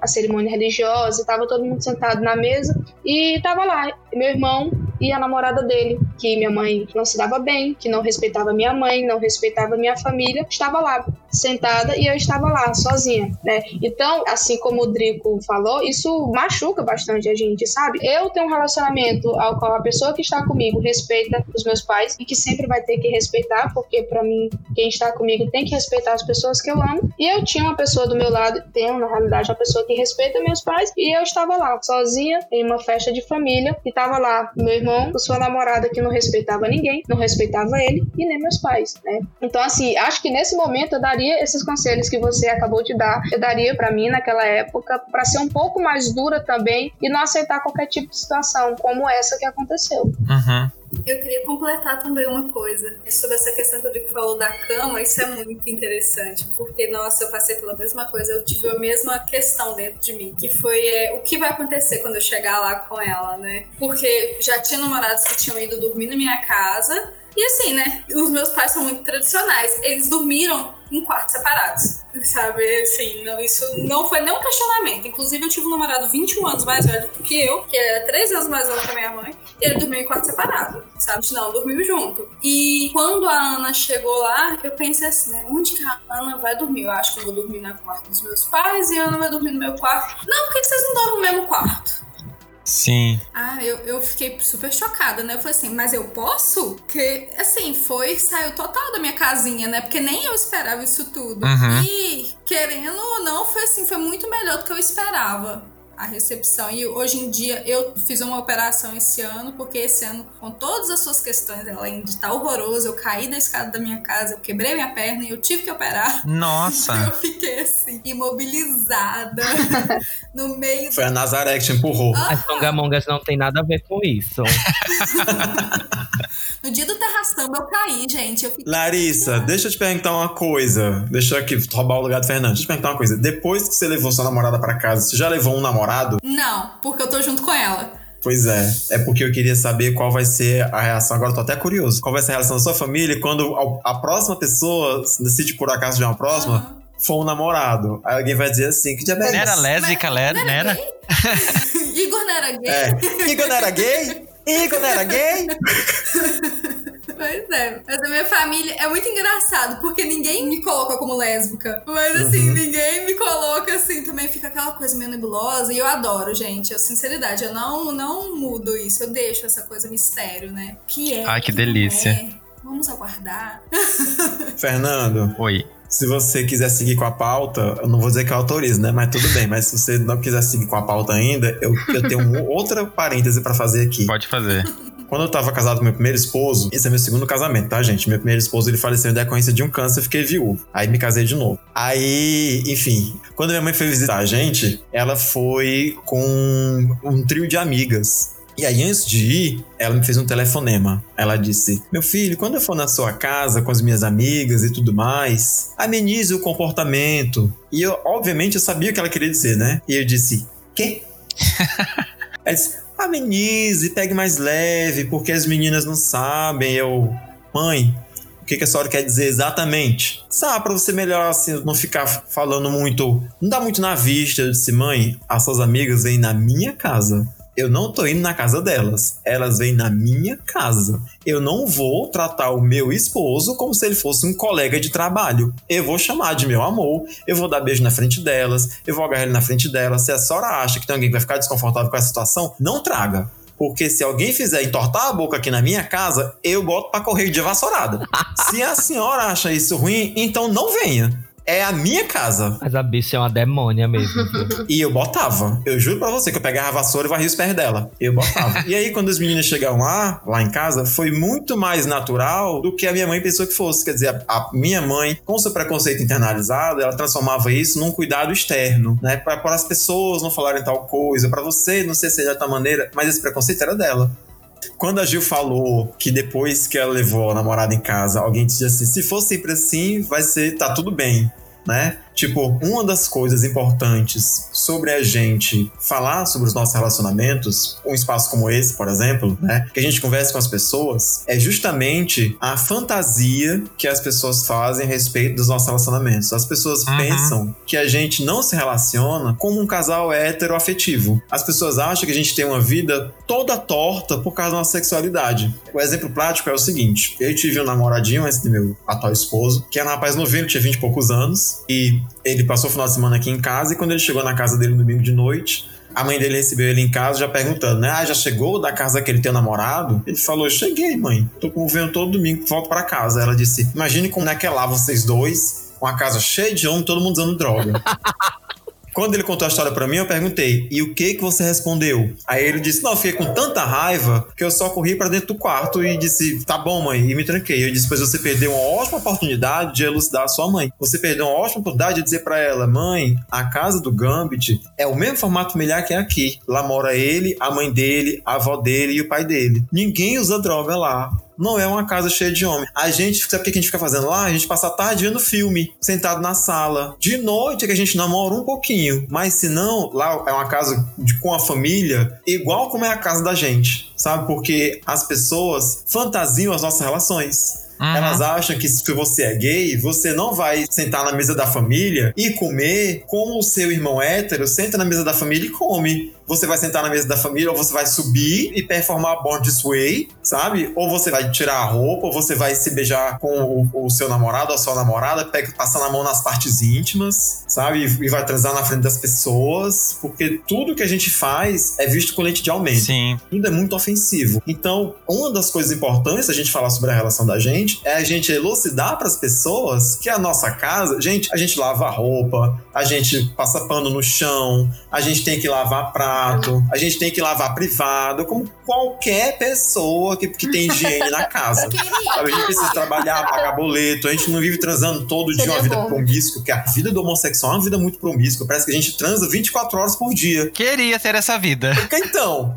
Speaker 4: a cerimônia religiosa, tava todo mundo sentado na mesa e tava lá, meu irmão e a namorada dele, que minha mãe não se dava bem, que não respeitava minha mãe, não respeitava minha família, estava lá sentada e eu estava lá sozinha, né? Então, assim como o Drico falou, isso machuca bastante a gente, sabe? Eu tenho um relacionamento ao qual a pessoa que está comigo respeita os meus pais e que sempre vai ter que respeitar, porque para mim quem está comigo tem que respeitar as pessoas que eu amo. E eu tinha uma pessoa do meu lado, tenho na realidade uma pessoa que respeita meus pais e eu estava lá sozinha em uma festa de família e estava lá meu irmão sua namorada que não não respeitava ninguém, não respeitava ele e nem meus pais, né? Então, assim, acho que nesse momento eu daria esses conselhos que você acabou de dar, eu daria para mim naquela época, para ser um pouco mais dura também e não aceitar qualquer tipo de situação como essa que aconteceu.
Speaker 1: Uhum.
Speaker 3: Eu queria completar também uma coisa sobre essa questão que o Rodrigo falou da cama. Isso é muito interessante, porque, nossa, eu passei pela mesma coisa, eu tive a mesma questão dentro de mim, que foi é, o que vai acontecer quando eu chegar lá com ela, né? Porque já tinha namorados que tinham ido dormir na minha casa, e assim, né? Os meus pais são muito tradicionais. Eles dormiram em quartos separados. Sabe, assim, não, isso não foi nem um questionamento. Inclusive, eu tive um namorado 21 anos mais velho do que eu, que era 3 anos mais velho que a minha mãe, e ele dormiu em quarto separado, sabe? Não, dormiu junto. E quando a Ana chegou lá, eu pensei assim, né? Onde que a Ana vai dormir? Eu acho que eu vou dormir na quarto dos meus pais e a Ana vai dormir no meu quarto. Não, por que vocês não dormem no mesmo quarto?
Speaker 1: Sim.
Speaker 3: Ah, eu, eu fiquei super chocada, né? Eu falei assim, mas eu posso? Que, assim, foi, saiu total da minha casinha, né? Porque nem eu esperava isso tudo.
Speaker 1: Uhum.
Speaker 3: E, querendo ou não, foi assim, foi muito melhor do que eu esperava a recepção. E hoje em dia eu fiz uma operação esse ano, porque esse ano, com todas as suas questões, além de estar horroroso, eu caí da escada da minha casa, eu quebrei minha perna e eu tive que operar.
Speaker 1: Nossa!
Speaker 3: Eu fiquei assim, imobilizada, no meio.
Speaker 5: Foi a Nazaré que te empurrou.
Speaker 2: As Tongamongas não tem nada a ver com isso.
Speaker 3: No dia do terração eu caí, gente. Eu fiquei...
Speaker 5: Larissa, deixa eu te perguntar uma coisa. Deixa eu aqui roubar o lugar do Fernando. Deixa eu te perguntar uma coisa. Depois que você levou sua namorada pra casa, você já levou um namorado?
Speaker 3: Não, porque eu tô junto com ela.
Speaker 5: Pois é, é porque eu queria saber qual vai ser a reação. Agora eu tô até curioso. Qual vai ser a reação da sua família quando a, próxima pessoa decide por acaso de uma próxima
Speaker 3: Aham.
Speaker 5: for um namorado? Aí alguém vai dizer assim: que diabetes?
Speaker 1: Não era lésbica,
Speaker 3: Mas- não era gay? Igor não era gay?
Speaker 5: É. Igor não era gay? Igor não era gay?
Speaker 3: Pois é. Mas a minha família é muito engraçado, porque ninguém me coloca como lésbica. Mas assim,
Speaker 5: Uhum.
Speaker 3: ninguém me coloca assim, também fica aquela coisa meio nebulosa. E eu adoro, gente. Eu, sinceridade, eu não, não mudo isso. Eu deixo essa coisa mistério, né? Que é.
Speaker 1: Ai, que
Speaker 3: não
Speaker 1: delícia.
Speaker 3: é. Vamos aguardar.
Speaker 5: Fernando,
Speaker 1: Oi.
Speaker 5: se você quiser seguir com a pauta, eu não vou dizer que eu autorizo, né? Mas tudo bem. Mas se você não quiser seguir com a pauta ainda, eu, eu tenho um- outra parêntese pra fazer aqui.
Speaker 1: Pode fazer.
Speaker 5: Quando eu tava casado com meu primeiro esposo, esse é meu segundo casamento, tá, gente? Meu primeiro esposo, ele faleceu em decorrência de um câncer, eu fiquei viúvo. Aí me casei de novo. Aí, enfim, quando minha mãe foi visitar a gente, ela foi com um trio de amigas. E aí, antes de ir, ela me fez um telefonema. Ela disse: Meu filho, quando eu for na sua casa com as minhas amigas e tudo mais, amenize o comportamento. E eu, obviamente, eu sabia o que ela queria dizer, né? E eu disse: Quê? ela disse: Amenize, pegue mais leve, porque as meninas não sabem. Eu, mãe, o que, que a senhora quer dizer exatamente? Sabe, pra você melhor assim, não ficar falando muito. Não dá muito na vista. Eu disse, mãe, as suas amigas vêm na minha casa. Eu não tô indo na casa delas. Elas vêm na minha casa. Eu não vou tratar o meu esposo como se ele fosse um colega de trabalho. Eu vou chamar de meu amor, eu vou dar beijo na frente delas, eu vou agarrar ele na frente delas. Se a senhora acha que tem alguém que vai ficar desconfortável com essa situação, não traga. Porque se alguém fizer entortar a boca aqui na minha casa, eu boto pra correr de vassourada. se a senhora acha isso ruim, então não venha. É a minha casa.
Speaker 2: Mas a bicha é uma demônia mesmo.
Speaker 5: E eu botava. Eu juro pra você que eu pegava a vassoura e varria os pés dela. Eu botava. e aí, quando as meninas chegaram lá, lá em casa, foi muito mais natural do que a minha mãe pensou que fosse. Quer dizer, a, a minha mãe, com seu preconceito internalizado, ela transformava isso num cuidado externo, né? Pra, para as pessoas não falarem tal coisa, pra você não ser de outra maneira, mas esse preconceito era dela. Quando a Gil falou que depois que ela levou a namorada em casa, alguém disse assim: se for sempre assim, vai ser, tá tudo bem, né? Tipo, uma das coisas importantes sobre a gente falar sobre os nossos relacionamentos, um espaço como esse, por exemplo, né? Que a gente conversa com as pessoas, é justamente a fantasia que as pessoas fazem a respeito dos nossos relacionamentos. As pessoas
Speaker 1: Uhum.
Speaker 5: pensam que a gente não se relaciona como um casal heteroafetivo. As pessoas acham que a gente tem uma vida toda torta por causa da nossa sexualidade. O exemplo prático é o seguinte: eu tive um namoradinho antes do meu atual esposo, que era um rapaz novinho, tinha 20 e poucos anos, e ele passou o final de semana aqui em casa, e quando ele chegou na casa dele no domingo de noite, a mãe dele recebeu ele em casa já perguntando, né? Ah, já chegou da casa que ele tem namorado? Ele falou: Cheguei, mãe. Tô vendo todo domingo, volto pra casa. Ela disse: Imagine como é que é lá vocês dois, com a casa cheia de homem, todo mundo usando droga. Quando ele contou a história para mim, eu perguntei: "E o que que você respondeu?" Aí ele disse: "Não, eu fiquei com tanta raiva que eu só corri para dentro do quarto e disse: "Tá bom, mãe", e me tranquei. Eu disse: "Pois você perdeu uma ótima oportunidade de elucidar a sua mãe. Você perdeu uma ótima oportunidade de dizer para ela: "Mãe, a casa do Gambit é o mesmo formato familiar que é aqui. Lá mora ele, a mãe dele, a avó dele e o pai dele. Ninguém usa droga lá não é uma casa cheia de homem. A gente, sabe o que a gente fica fazendo lá? A gente passa a tarde vendo filme, sentado na sala. De noite é que a gente namora um pouquinho, mas se não, lá é uma casa de, com a família, igual como é a casa da gente, sabe? Porque as pessoas fantasiam as nossas relações. Uhum. Elas acham que se você é gay, você não vai sentar na mesa da família e comer como o seu irmão hétero senta na mesa da família e come você vai sentar na mesa da família, ou você vai subir e performar Born This Way, sabe? Ou você vai tirar a roupa, ou você vai se beijar com o, o seu namorado ou a sua namorada, pega, passando a mão nas partes íntimas, sabe? E, e, vai transar na frente das pessoas, porque tudo que a gente faz é visto com lente de aumento.
Speaker 1: Sim.
Speaker 5: Tudo é muito ofensivo. Então, uma das coisas importantes a gente falar sobre a relação da gente é a gente elucidar para as pessoas que a nossa casa, gente, a gente lava a roupa, a gente passa pano no chão, a gente tem que lavar prato, a gente tem que lavar privado, como qualquer pessoa que, que tem higiene na casa. Sabe? A gente precisa trabalhar, pagar boleto, a gente não vive transando todo dia uma vida bom. promíscua, porque a vida do homossexual é uma vida muito promíscua. Parece que a gente transa 24 horas por dia.
Speaker 1: Queria ter essa vida.
Speaker 5: Então,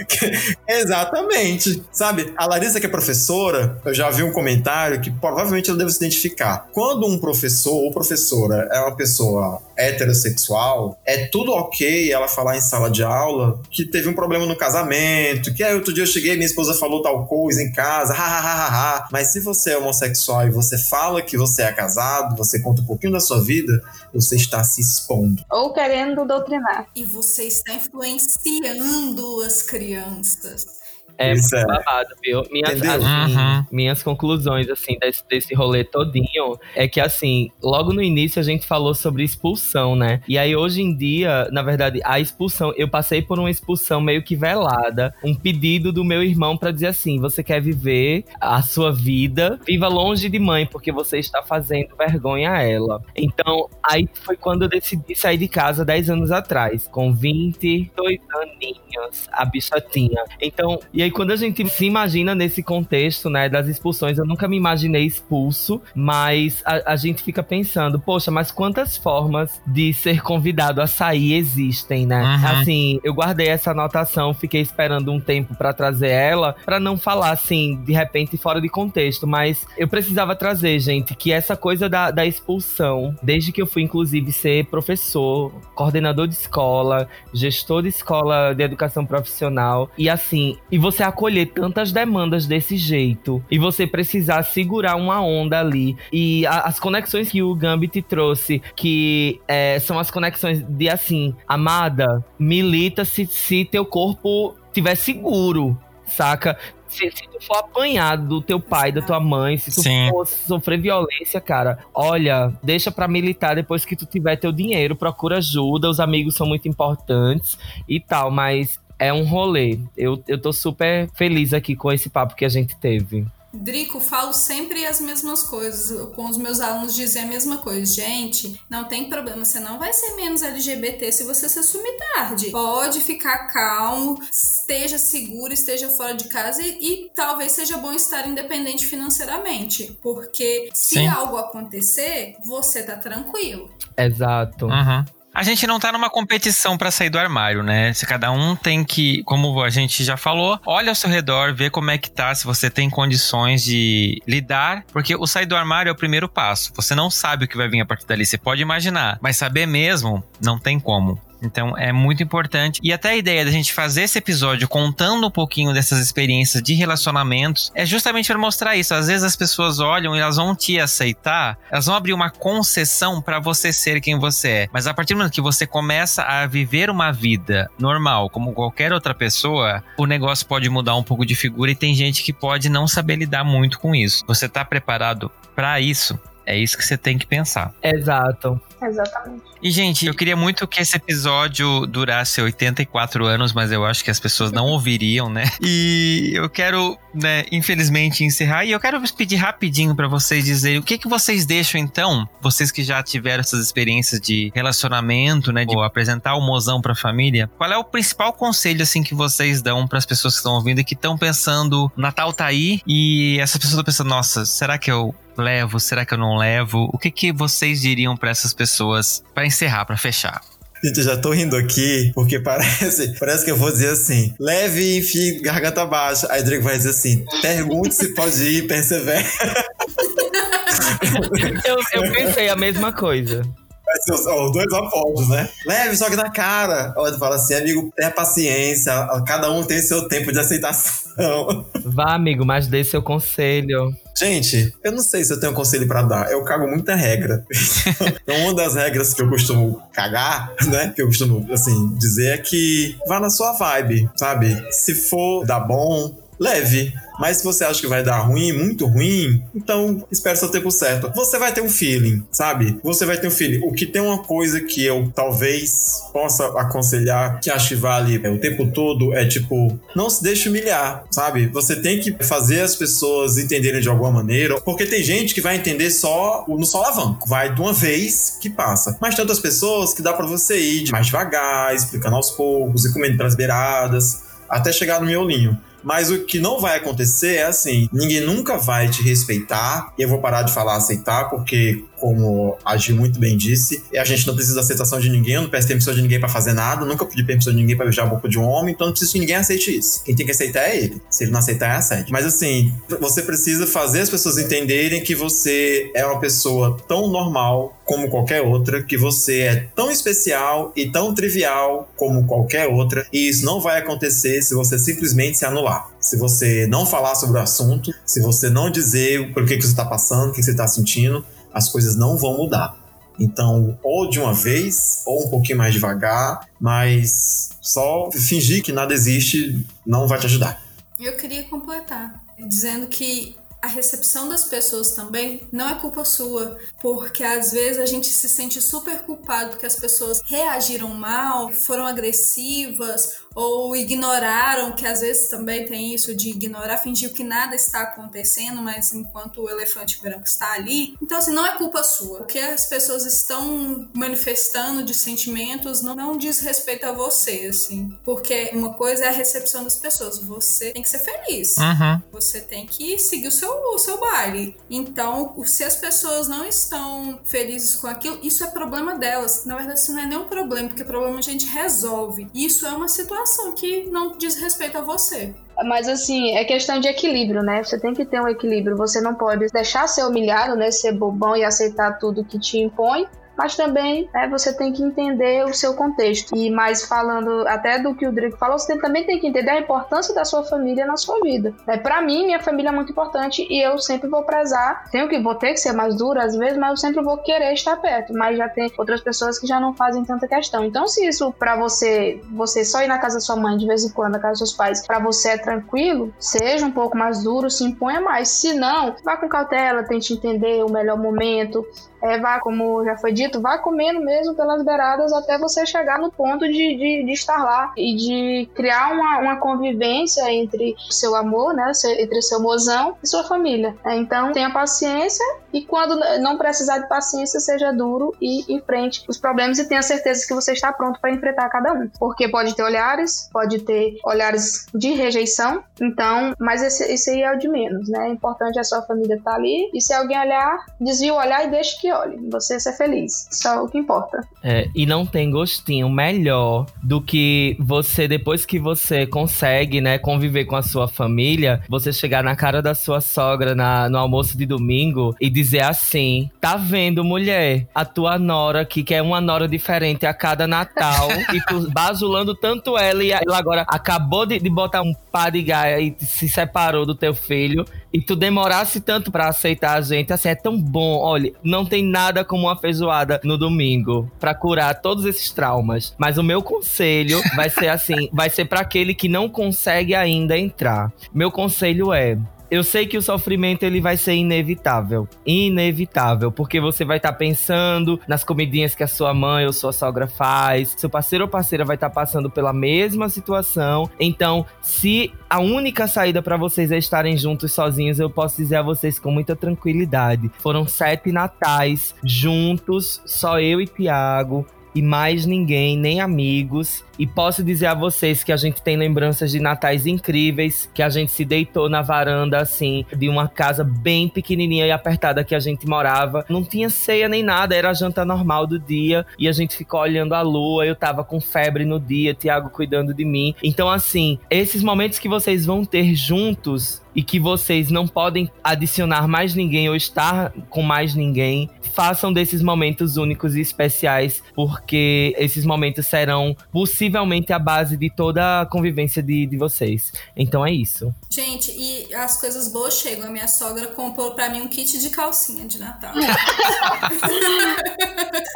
Speaker 5: exatamente. Sabe, a Larissa, que é professora, eu já vi um comentário que provavelmente ela deve se identificar. Quando um professor ou professora é uma pessoa heterossexual, é tudo ok ela falar em sala de aula que teve um problema no casamento, que aí outro dia eu cheguei minha esposa falou tal coisa em casa, ha. Mas se você é homossexual e você fala que você é casado, você conta um pouquinho da sua vida, você está se expondo.
Speaker 4: Ou querendo doutrinar.
Speaker 3: E você está influenciando as crianças.
Speaker 2: É Isso muito é. babado, viu? Minhas, assim, uhum. minhas conclusões, assim, desse, desse rolê todinho é que, assim, logo no início a gente falou sobre expulsão, né? E aí, hoje em dia, na verdade, a expulsão, eu passei por uma expulsão meio que velada, um pedido do meu irmão para dizer assim: você quer viver a sua vida, viva longe de mãe, porque você está fazendo vergonha a ela. Então, aí foi quando eu decidi sair de casa 10 anos atrás, com 22 aninhos, a bicha tinha. Então, e aí, quando a gente se imagina nesse contexto, né, das expulsões, eu nunca me imaginei expulso, mas a, a gente fica pensando, poxa, mas quantas formas de ser convidado a sair existem, né? Uhum. Assim, eu guardei essa anotação, fiquei esperando um tempo para trazer ela, para não falar assim, de repente, fora de contexto, mas eu precisava trazer, gente, que essa coisa da, da expulsão, desde que eu fui, inclusive, ser professor, coordenador de escola, gestor de escola de educação profissional, e assim, e você você acolher tantas demandas desse jeito e você precisar segurar uma onda ali. E a, as conexões que o Gambit trouxe, que é, são as conexões de assim, amada, milita se, se teu corpo tiver seguro, saca? Se, se, tu for apanhado do teu pai, da tua mãe, se tu Sim. for sofrer violência, cara, olha, deixa pra militar depois que tu tiver teu dinheiro, procura ajuda, os amigos são muito importantes e tal, mas é um rolê. Eu, eu tô super feliz aqui com esse papo que a gente teve.
Speaker 3: Drico, falo sempre as mesmas coisas. Com os meus alunos dizer a mesma coisa. Gente, não tem problema, você não vai ser menos LGBT se você se assumir tarde. Pode ficar calmo, esteja seguro, esteja fora de casa e, e talvez seja bom estar independente financeiramente. Porque se Sim. algo acontecer, você tá tranquilo.
Speaker 2: Exato.
Speaker 1: Uhum. A gente não tá numa competição para sair do armário, né? Se cada um tem que, como a gente já falou, olha ao seu redor, vê como é que tá, se você tem condições de lidar, porque o sair do armário é o primeiro passo. Você não sabe o que vai vir a partir dali, você pode imaginar, mas saber mesmo não tem como. Então é muito importante. E até a ideia da gente fazer esse episódio contando um pouquinho dessas experiências de relacionamentos é justamente para mostrar isso. Às vezes as pessoas olham e elas vão te aceitar, elas vão abrir uma concessão para você ser quem você é. Mas a partir do momento que você começa a viver uma vida normal, como qualquer outra pessoa, o negócio pode mudar um pouco de figura e tem gente que pode não saber lidar muito com isso. Você tá preparado para isso? É isso que você tem que pensar.
Speaker 2: Exato.
Speaker 4: Exatamente.
Speaker 1: E, gente, eu queria muito que esse episódio durasse 84 anos, mas eu acho que as pessoas não ouviriam, né? E eu quero, né, infelizmente, encerrar. E eu quero pedir rapidinho para vocês dizerem o que, que vocês deixam, então, vocês que já tiveram essas experiências de relacionamento, né, de apresentar o mozão pra família. Qual é o principal conselho, assim, que vocês dão para as pessoas que estão ouvindo e que estão pensando, Natal tá aí e essas pessoas estão pensando, nossa, será que eu levo? Será que eu não levo? O que, que vocês diriam para essas pessoas para encerrar, para fechar?
Speaker 5: Gente, eu já tô rindo aqui, porque parece, parece que eu vou dizer assim: leve e enfie garganta baixa. Aí Drake vai dizer assim: pergunte se pode ir, persevere.
Speaker 2: eu, eu pensei a mesma coisa.
Speaker 5: Vai ser os, os dois opostos, né? Leve, só que na cara. Olha, fala assim, amigo, tenha paciência. Cada um tem seu tempo de aceitação.
Speaker 2: Vá, amigo, mas dê seu conselho.
Speaker 5: Gente, eu não sei se eu tenho um conselho para dar. Eu cago muita regra. então, uma das regras que eu costumo cagar, né? Que eu costumo, assim, dizer é que vá na sua vibe, sabe? Se for dar bom, leve. Mas se você acha que vai dar ruim, muito ruim, então espere seu tempo certo. Você vai ter um feeling, sabe? Você vai ter um feeling. O que tem uma coisa que eu talvez possa aconselhar, que acho que vale o tempo todo, é tipo, não se deixe humilhar, sabe? Você tem que fazer as pessoas entenderem de alguma maneira, porque tem gente que vai entender só no solavanco. Vai de uma vez que passa. Mas tantas pessoas que dá para você ir mais devagar, explicando aos poucos e comendo pelas beiradas, até chegar no miolinho. Mas o que não vai acontecer é assim: ninguém nunca vai te respeitar. E eu vou parar de falar aceitar, porque, como a Gil muito bem disse, a gente não precisa da aceitação de ninguém, eu não peço permissão de ninguém para fazer nada, nunca pedi permissão de ninguém para beijar a boca de um homem, então não preciso que ninguém aceite isso. Quem tem que aceitar é ele. Se ele não aceitar, é assédio. Mas assim, você precisa fazer as pessoas entenderem que você é uma pessoa tão normal como qualquer outra, que você é tão especial e tão trivial como qualquer outra, e isso não vai acontecer se você simplesmente se anular. Se você não falar sobre o assunto, se você não dizer por que, que você está passando, o que você está sentindo, as coisas não vão mudar. Então, ou de uma vez, ou um pouquinho mais devagar, mas só fingir que nada existe não vai te ajudar.
Speaker 3: Eu queria completar, dizendo que a recepção das pessoas também não é culpa sua, porque às vezes a gente se sente super culpado porque as pessoas reagiram mal, foram agressivas ou ignoraram, que às vezes também tem isso de ignorar, fingir que nada está acontecendo, mas enquanto o elefante branco está ali. Então, assim, não é culpa sua. O que as pessoas estão manifestando de sentimentos não, não diz respeito a você, assim. Porque uma coisa é a recepção das pessoas. Você tem que ser feliz.
Speaker 1: Uhum.
Speaker 3: Você tem que seguir o seu, o seu baile. Então, se as pessoas não estão felizes com aquilo, isso é problema delas. Na verdade, isso não é nenhum problema, porque problema a gente resolve. Isso é uma situação situação que não diz respeito a você.
Speaker 4: Mas assim, é questão de equilíbrio, né? Você tem que ter um equilíbrio. Você não pode deixar ser humilhado, né? Ser bobão e aceitar tudo que te impõe mas também né, você tem que entender o seu contexto. E mais falando até do que o Drico falou, você também tem que entender a importância da sua família na sua vida. É, para mim, minha família é muito importante e eu sempre vou prezar. Tenho que vou ter que ser mais dura às vezes, mas eu sempre vou querer estar perto. Mas já tem outras pessoas que já não fazem tanta questão. Então, se isso para você, você só ir na casa da sua mãe de vez em quando, na casa dos seus pais, para você é tranquilo, seja um pouco mais duro, se imponha mais. Se não, vá com cautela, tente entender o melhor momento, é, vá, como já foi dito, vá comendo mesmo pelas beiradas até você chegar no ponto de, de, de estar lá e de criar uma, uma convivência entre seu amor, né, entre seu mozão e sua família. É, então, tenha paciência e quando não precisar de paciência, seja duro e enfrente os problemas e tenha certeza que você está pronto para enfrentar cada um. Porque pode ter olhares, pode ter olhares de rejeição, então, mas esse, esse aí é o de menos, né? O importante é a sua família estar tá ali e se alguém olhar, desvia o olhar e deixa que olhe. Você ser feliz. Só o que importa.
Speaker 2: É, e não tem gostinho melhor do que você, depois que você consegue, né, conviver com a sua família, você chegar na cara da sua sogra na, no almoço de domingo e dizer assim: tá vendo, mulher? A tua nora que quer uma nora diferente a cada Natal e tu basulando tanto ela e ela agora acabou de, de botar um pá de gaia e se separou do teu filho e tu demorasse tanto para aceitar a gente, assim, é tão bom. Olha, não tem nada como uma feijoada no domingo para curar todos esses traumas. Mas o meu conselho vai ser assim, vai ser para aquele que não consegue ainda entrar. Meu conselho é eu sei que o sofrimento ele vai ser inevitável. Inevitável. Porque você vai estar tá pensando nas comidinhas que a sua mãe ou sua sogra faz. Seu parceiro ou parceira vai estar tá passando pela mesma situação. Então, se a única saída para vocês é estarem juntos sozinhos, eu posso dizer a vocês com muita tranquilidade. Foram sete natais juntos, só eu e Tiago e mais ninguém, nem amigos. E posso dizer a vocês que a gente tem lembranças de natais incríveis, que a gente se deitou na varanda assim, de uma casa bem pequenininha e apertada que a gente morava. Não tinha ceia nem nada, era a janta normal do dia e a gente ficou olhando a lua. Eu tava com febre no dia, Tiago cuidando de mim. Então assim, esses momentos que vocês vão ter juntos e que vocês não podem adicionar mais ninguém ou estar com mais ninguém, façam desses momentos únicos e especiais, porque esses momentos serão possivelmente a base de toda a convivência de, de vocês. Então é isso.
Speaker 3: Gente, e as coisas boas chegam. A minha sogra comprou para mim um kit de calcinha de Natal.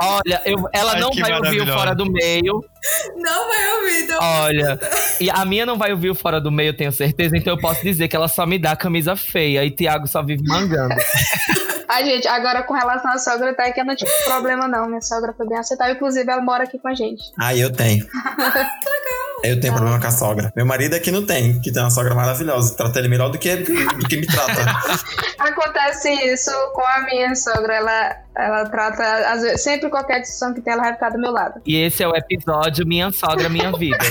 Speaker 2: Olha, eu, ela Ai, não vai ouvir o Fora do Meio.
Speaker 3: Não vai ouvir, então.
Speaker 2: Olha, e a minha não vai ouvir o Fora do Meio, eu tenho certeza, então eu posso dizer que ela só me dá camisa feia e Tiago só vive mangando.
Speaker 4: Ai, gente, agora com relação à sogra, tá que eu não tive problema, não. Minha sogra foi bem aceitável. Inclusive, ela mora aqui com a gente.
Speaker 5: Ah, eu tenho.
Speaker 3: que legal.
Speaker 5: Eu tenho problema com a sogra. Meu marido aqui não tem, que tem uma sogra maravilhosa. Trata ele melhor do que, do que me trata.
Speaker 4: Acontece isso com a minha sogra. Ela, ela trata, às vezes, sempre qualquer decisão que tem, ela vai ficar do meu lado.
Speaker 2: E esse é o episódio Minha Sogra, Minha Vida.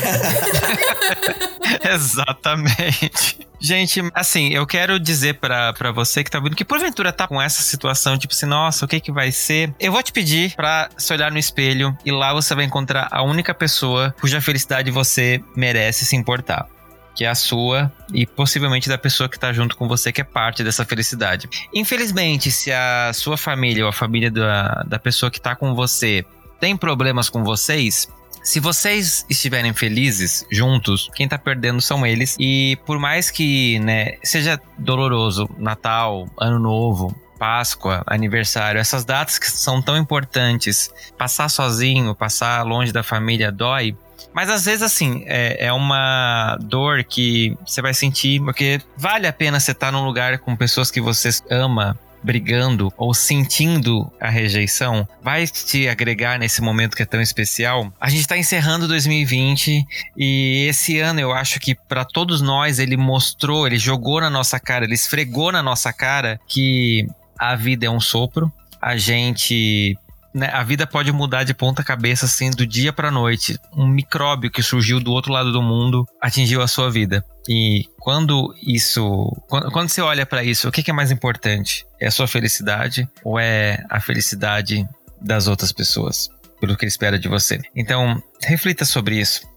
Speaker 1: Exatamente. Gente, assim, eu quero dizer para você que tá ouvindo que porventura tá com essa situação, tipo assim, nossa, o que que vai ser? Eu vou te pedir para se olhar no espelho e lá você vai encontrar a única pessoa cuja felicidade você merece se importar que é a sua e possivelmente da pessoa que está junto com você, que é parte dessa felicidade. Infelizmente, se a sua família ou a família da, da pessoa que está com você tem problemas com vocês, se vocês estiverem felizes juntos, quem tá perdendo são eles. E por mais que, né, seja doloroso, Natal, Ano Novo, Páscoa, aniversário, essas datas que são tão importantes, passar sozinho, passar longe da família dói. Mas às vezes, assim, é, é uma dor que você vai sentir, porque vale a pena você estar num lugar com pessoas que você ama, brigando ou sentindo a rejeição vai te agregar nesse momento que é tão especial. A gente está encerrando 2020 e esse ano eu acho que para todos nós ele mostrou, ele jogou na nossa cara, ele esfregou na nossa cara que a vida é um sopro. A gente né, a vida pode mudar de ponta cabeça assim do dia para noite. Um micróbio que surgiu do outro lado do mundo atingiu a sua vida. E quando isso, quando, quando você olha para isso, o que, que é mais importante? É a sua felicidade ou é a felicidade das outras pessoas? Pelo que espera de você. Então, reflita sobre isso.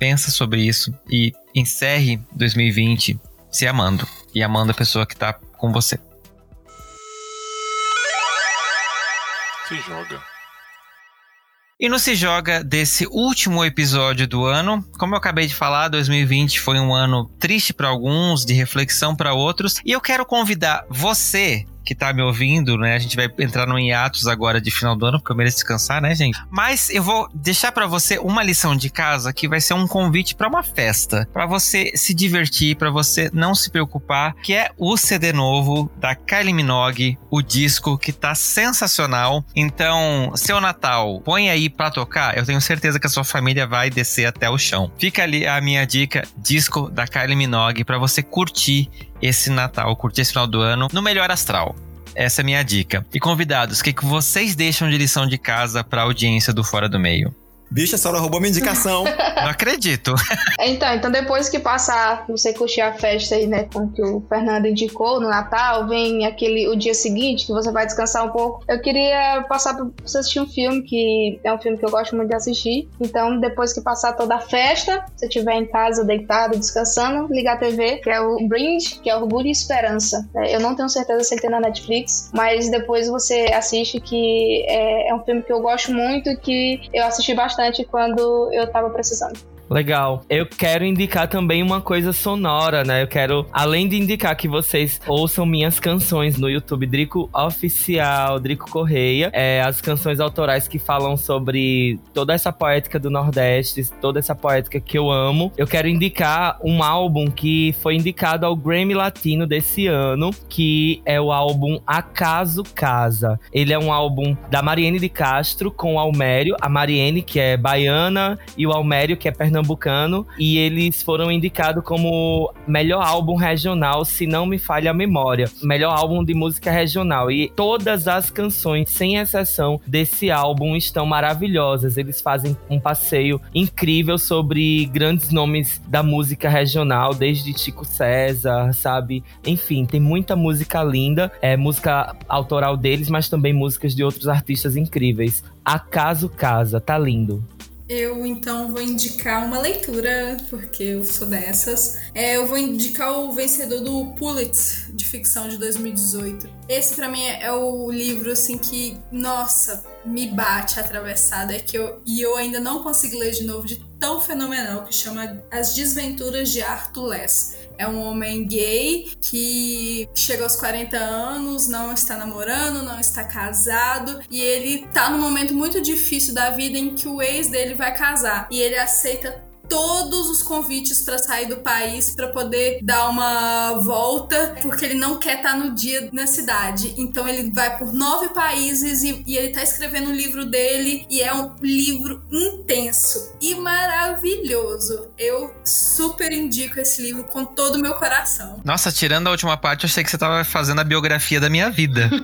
Speaker 1: Pensa sobre isso e encerre 2020 se amando e amando a pessoa que tá com você.
Speaker 6: Se joga.
Speaker 1: E no Se Joga desse último episódio do ano, como eu acabei de falar, 2020 foi um ano triste para alguns, de reflexão para outros, e eu quero convidar você que tá me ouvindo, né? A gente vai entrar no hiatus agora de final do ano, porque eu mereço descansar, né, gente? Mas eu vou deixar para você uma lição de casa que vai ser um convite para uma festa, para você se divertir, para você não se preocupar, que é o CD novo da Kylie Minogue, o disco que tá sensacional. Então, seu Natal, põe aí para tocar, eu tenho certeza que a sua família vai descer até o chão. Fica ali a minha dica, disco da Kylie Minogue para você curtir esse Natal, curtir esse final do ano no melhor astral. Essa é a minha dica. E convidados, o que, que vocês deixam de lição de casa para a audiência do Fora do Meio?
Speaker 5: Bicha, a senhora roubou minha indicação.
Speaker 1: Não acredito.
Speaker 4: Então, então depois que passar, você curtir a festa aí, né, com que o Fernando indicou no Natal, vem aquele o dia seguinte que você vai descansar um pouco. Eu queria passar pra você assistir um filme que é um filme que eu gosto muito de assistir. Então, depois que passar toda a festa, você estiver em casa deitado, descansando, ligar a TV, que é o Brinde, que é Orgulho e Esperança. É, eu não tenho certeza se ele tem na Netflix, mas depois você assiste que é, é um filme que eu gosto muito e que eu assisti bastante quando eu tava precisando.
Speaker 2: Legal. Eu quero indicar também uma coisa sonora, né? Eu quero, além de indicar que vocês ouçam minhas canções no YouTube, Drico Oficial, Drico Correia, é, as canções autorais que falam sobre toda essa poética do Nordeste, toda essa poética que eu amo. Eu quero indicar um álbum que foi indicado ao Grammy Latino desse ano, que é o álbum Acaso Casa. Ele é um álbum da Mariene de Castro com o Almério, a Mariene, que é baiana, e o Almério, que é pernambucano, e eles foram indicados como melhor álbum regional, se não me falha a memória. Melhor álbum de música regional. E todas as canções, sem exceção, desse álbum estão maravilhosas. Eles fazem um passeio incrível sobre grandes nomes da música regional, desde Chico César, sabe? Enfim, tem muita música linda, é música autoral deles, mas também músicas de outros artistas incríveis. Acaso Casa, tá lindo.
Speaker 3: Eu então vou indicar uma leitura, porque eu sou dessas. É, eu vou indicar o vencedor do Pulitzer de ficção de 2018. Esse para mim é o livro assim que, nossa, me bate atravessado, é que eu e eu ainda não consigo ler de novo de tão fenomenal que chama As Desventuras de Arthur Less. É um homem gay que chega aos 40 anos, não está namorando, não está casado e ele tá num momento muito difícil da vida em que o ex dele vai casar e ele aceita todos os convites para sair do país para poder dar uma volta, porque ele não quer estar tá no dia na cidade. Então ele vai por nove países e, e ele tá escrevendo o livro dele e é um livro intenso e maravilhoso. Eu super indico esse livro com todo o meu coração.
Speaker 1: Nossa, tirando a última parte, eu achei que você tava fazendo a biografia da minha vida.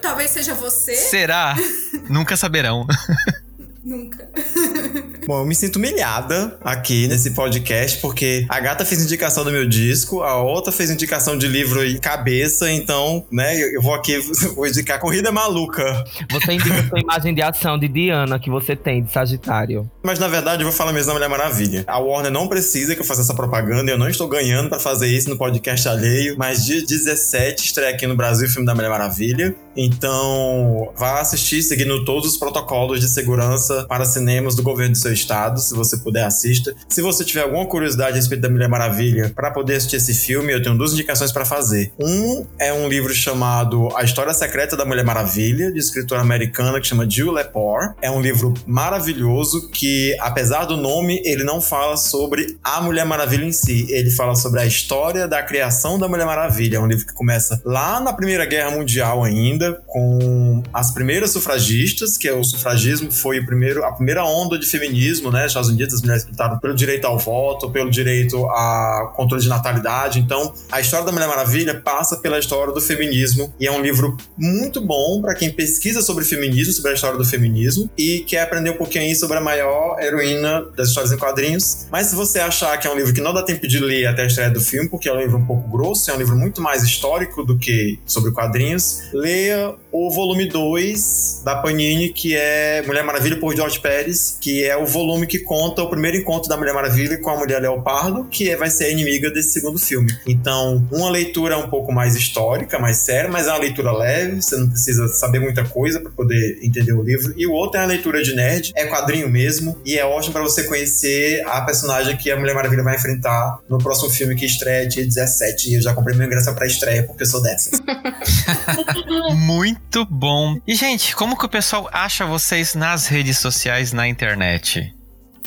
Speaker 3: Talvez seja você.
Speaker 1: Será? Nunca saberão.
Speaker 3: Nunca.
Speaker 5: Bom, eu me sinto humilhada aqui nesse podcast, porque a gata fez indicação do meu disco, a outra fez indicação de livro e cabeça, então, né, eu vou aqui vou indicar Corrida Maluca.
Speaker 2: Você indica sua imagem de ação de Diana que você tem, de Sagitário.
Speaker 5: Mas na verdade eu vou falar mesmo da Mulher Maravilha. A Warner não precisa que eu faça essa propaganda, eu não estou ganhando para fazer isso no podcast alheio, mas dia 17 estreia aqui no Brasil o filme da Mulher Maravilha. Então, vá assistir seguindo todos os protocolos de segurança para cinemas do governo do seu estado, se você puder assista. Se você tiver alguma curiosidade a respeito da Mulher Maravilha para poder assistir esse filme, eu tenho duas indicações para fazer. Um é um livro chamado A História Secreta da Mulher Maravilha, de escritora americana que chama Jill Lepore. É um livro maravilhoso que, apesar do nome, ele não fala sobre a Mulher Maravilha em si, ele fala sobre a história da criação da Mulher Maravilha. É um livro que começa lá na Primeira Guerra Mundial ainda com as primeiras sufragistas, que é o sufragismo foi o primeiro, a primeira onda de feminismo, né? Nos Estados Unidos, as mulheres lutaram pelo direito ao voto, pelo direito a controle de natalidade. Então, a história da Mulher Maravilha passa pela história do feminismo e é um livro muito bom para quem pesquisa sobre feminismo, sobre a história do feminismo e quer aprender um pouquinho aí sobre a maior heroína das histórias em quadrinhos. Mas se você achar que é um livro que não dá tempo de ler até a estreia do filme, porque é um livro um pouco grosso, é um livro muito mais histórico do que sobre quadrinhos, leia o volume 2 da Panini, que é Mulher Maravilha por George Pérez, que é o volume que conta o primeiro encontro da Mulher Maravilha com a Mulher Leopardo, que é, vai ser a inimiga desse segundo filme. Então, uma leitura um pouco mais histórica, mais séria, mas é uma leitura leve, você não precisa saber muita coisa para poder entender o livro. E o outro é a leitura de nerd, é quadrinho mesmo, e é ótimo para você conhecer a personagem que a Mulher Maravilha vai enfrentar no próximo filme que estreia dia 17. E eu já comprei meu ingresso para estreia porque eu sou dessas.
Speaker 1: Muito bom. E, gente, como que o pessoal acha vocês nas redes sociais, na internet?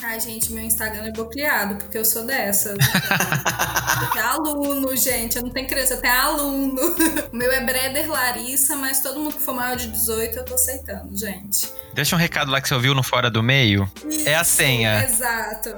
Speaker 3: Ai, gente, meu Instagram é bloqueado, porque eu sou dessa. eu tenho aluno, gente. Eu não tenho criança, eu tenho aluno. O meu é Breder Larissa, mas todo mundo que for maior de 18 eu tô aceitando, gente.
Speaker 1: Deixa um recado lá que você ouviu no Fora do Meio.
Speaker 3: Isso,
Speaker 1: é a senha.
Speaker 3: Exato.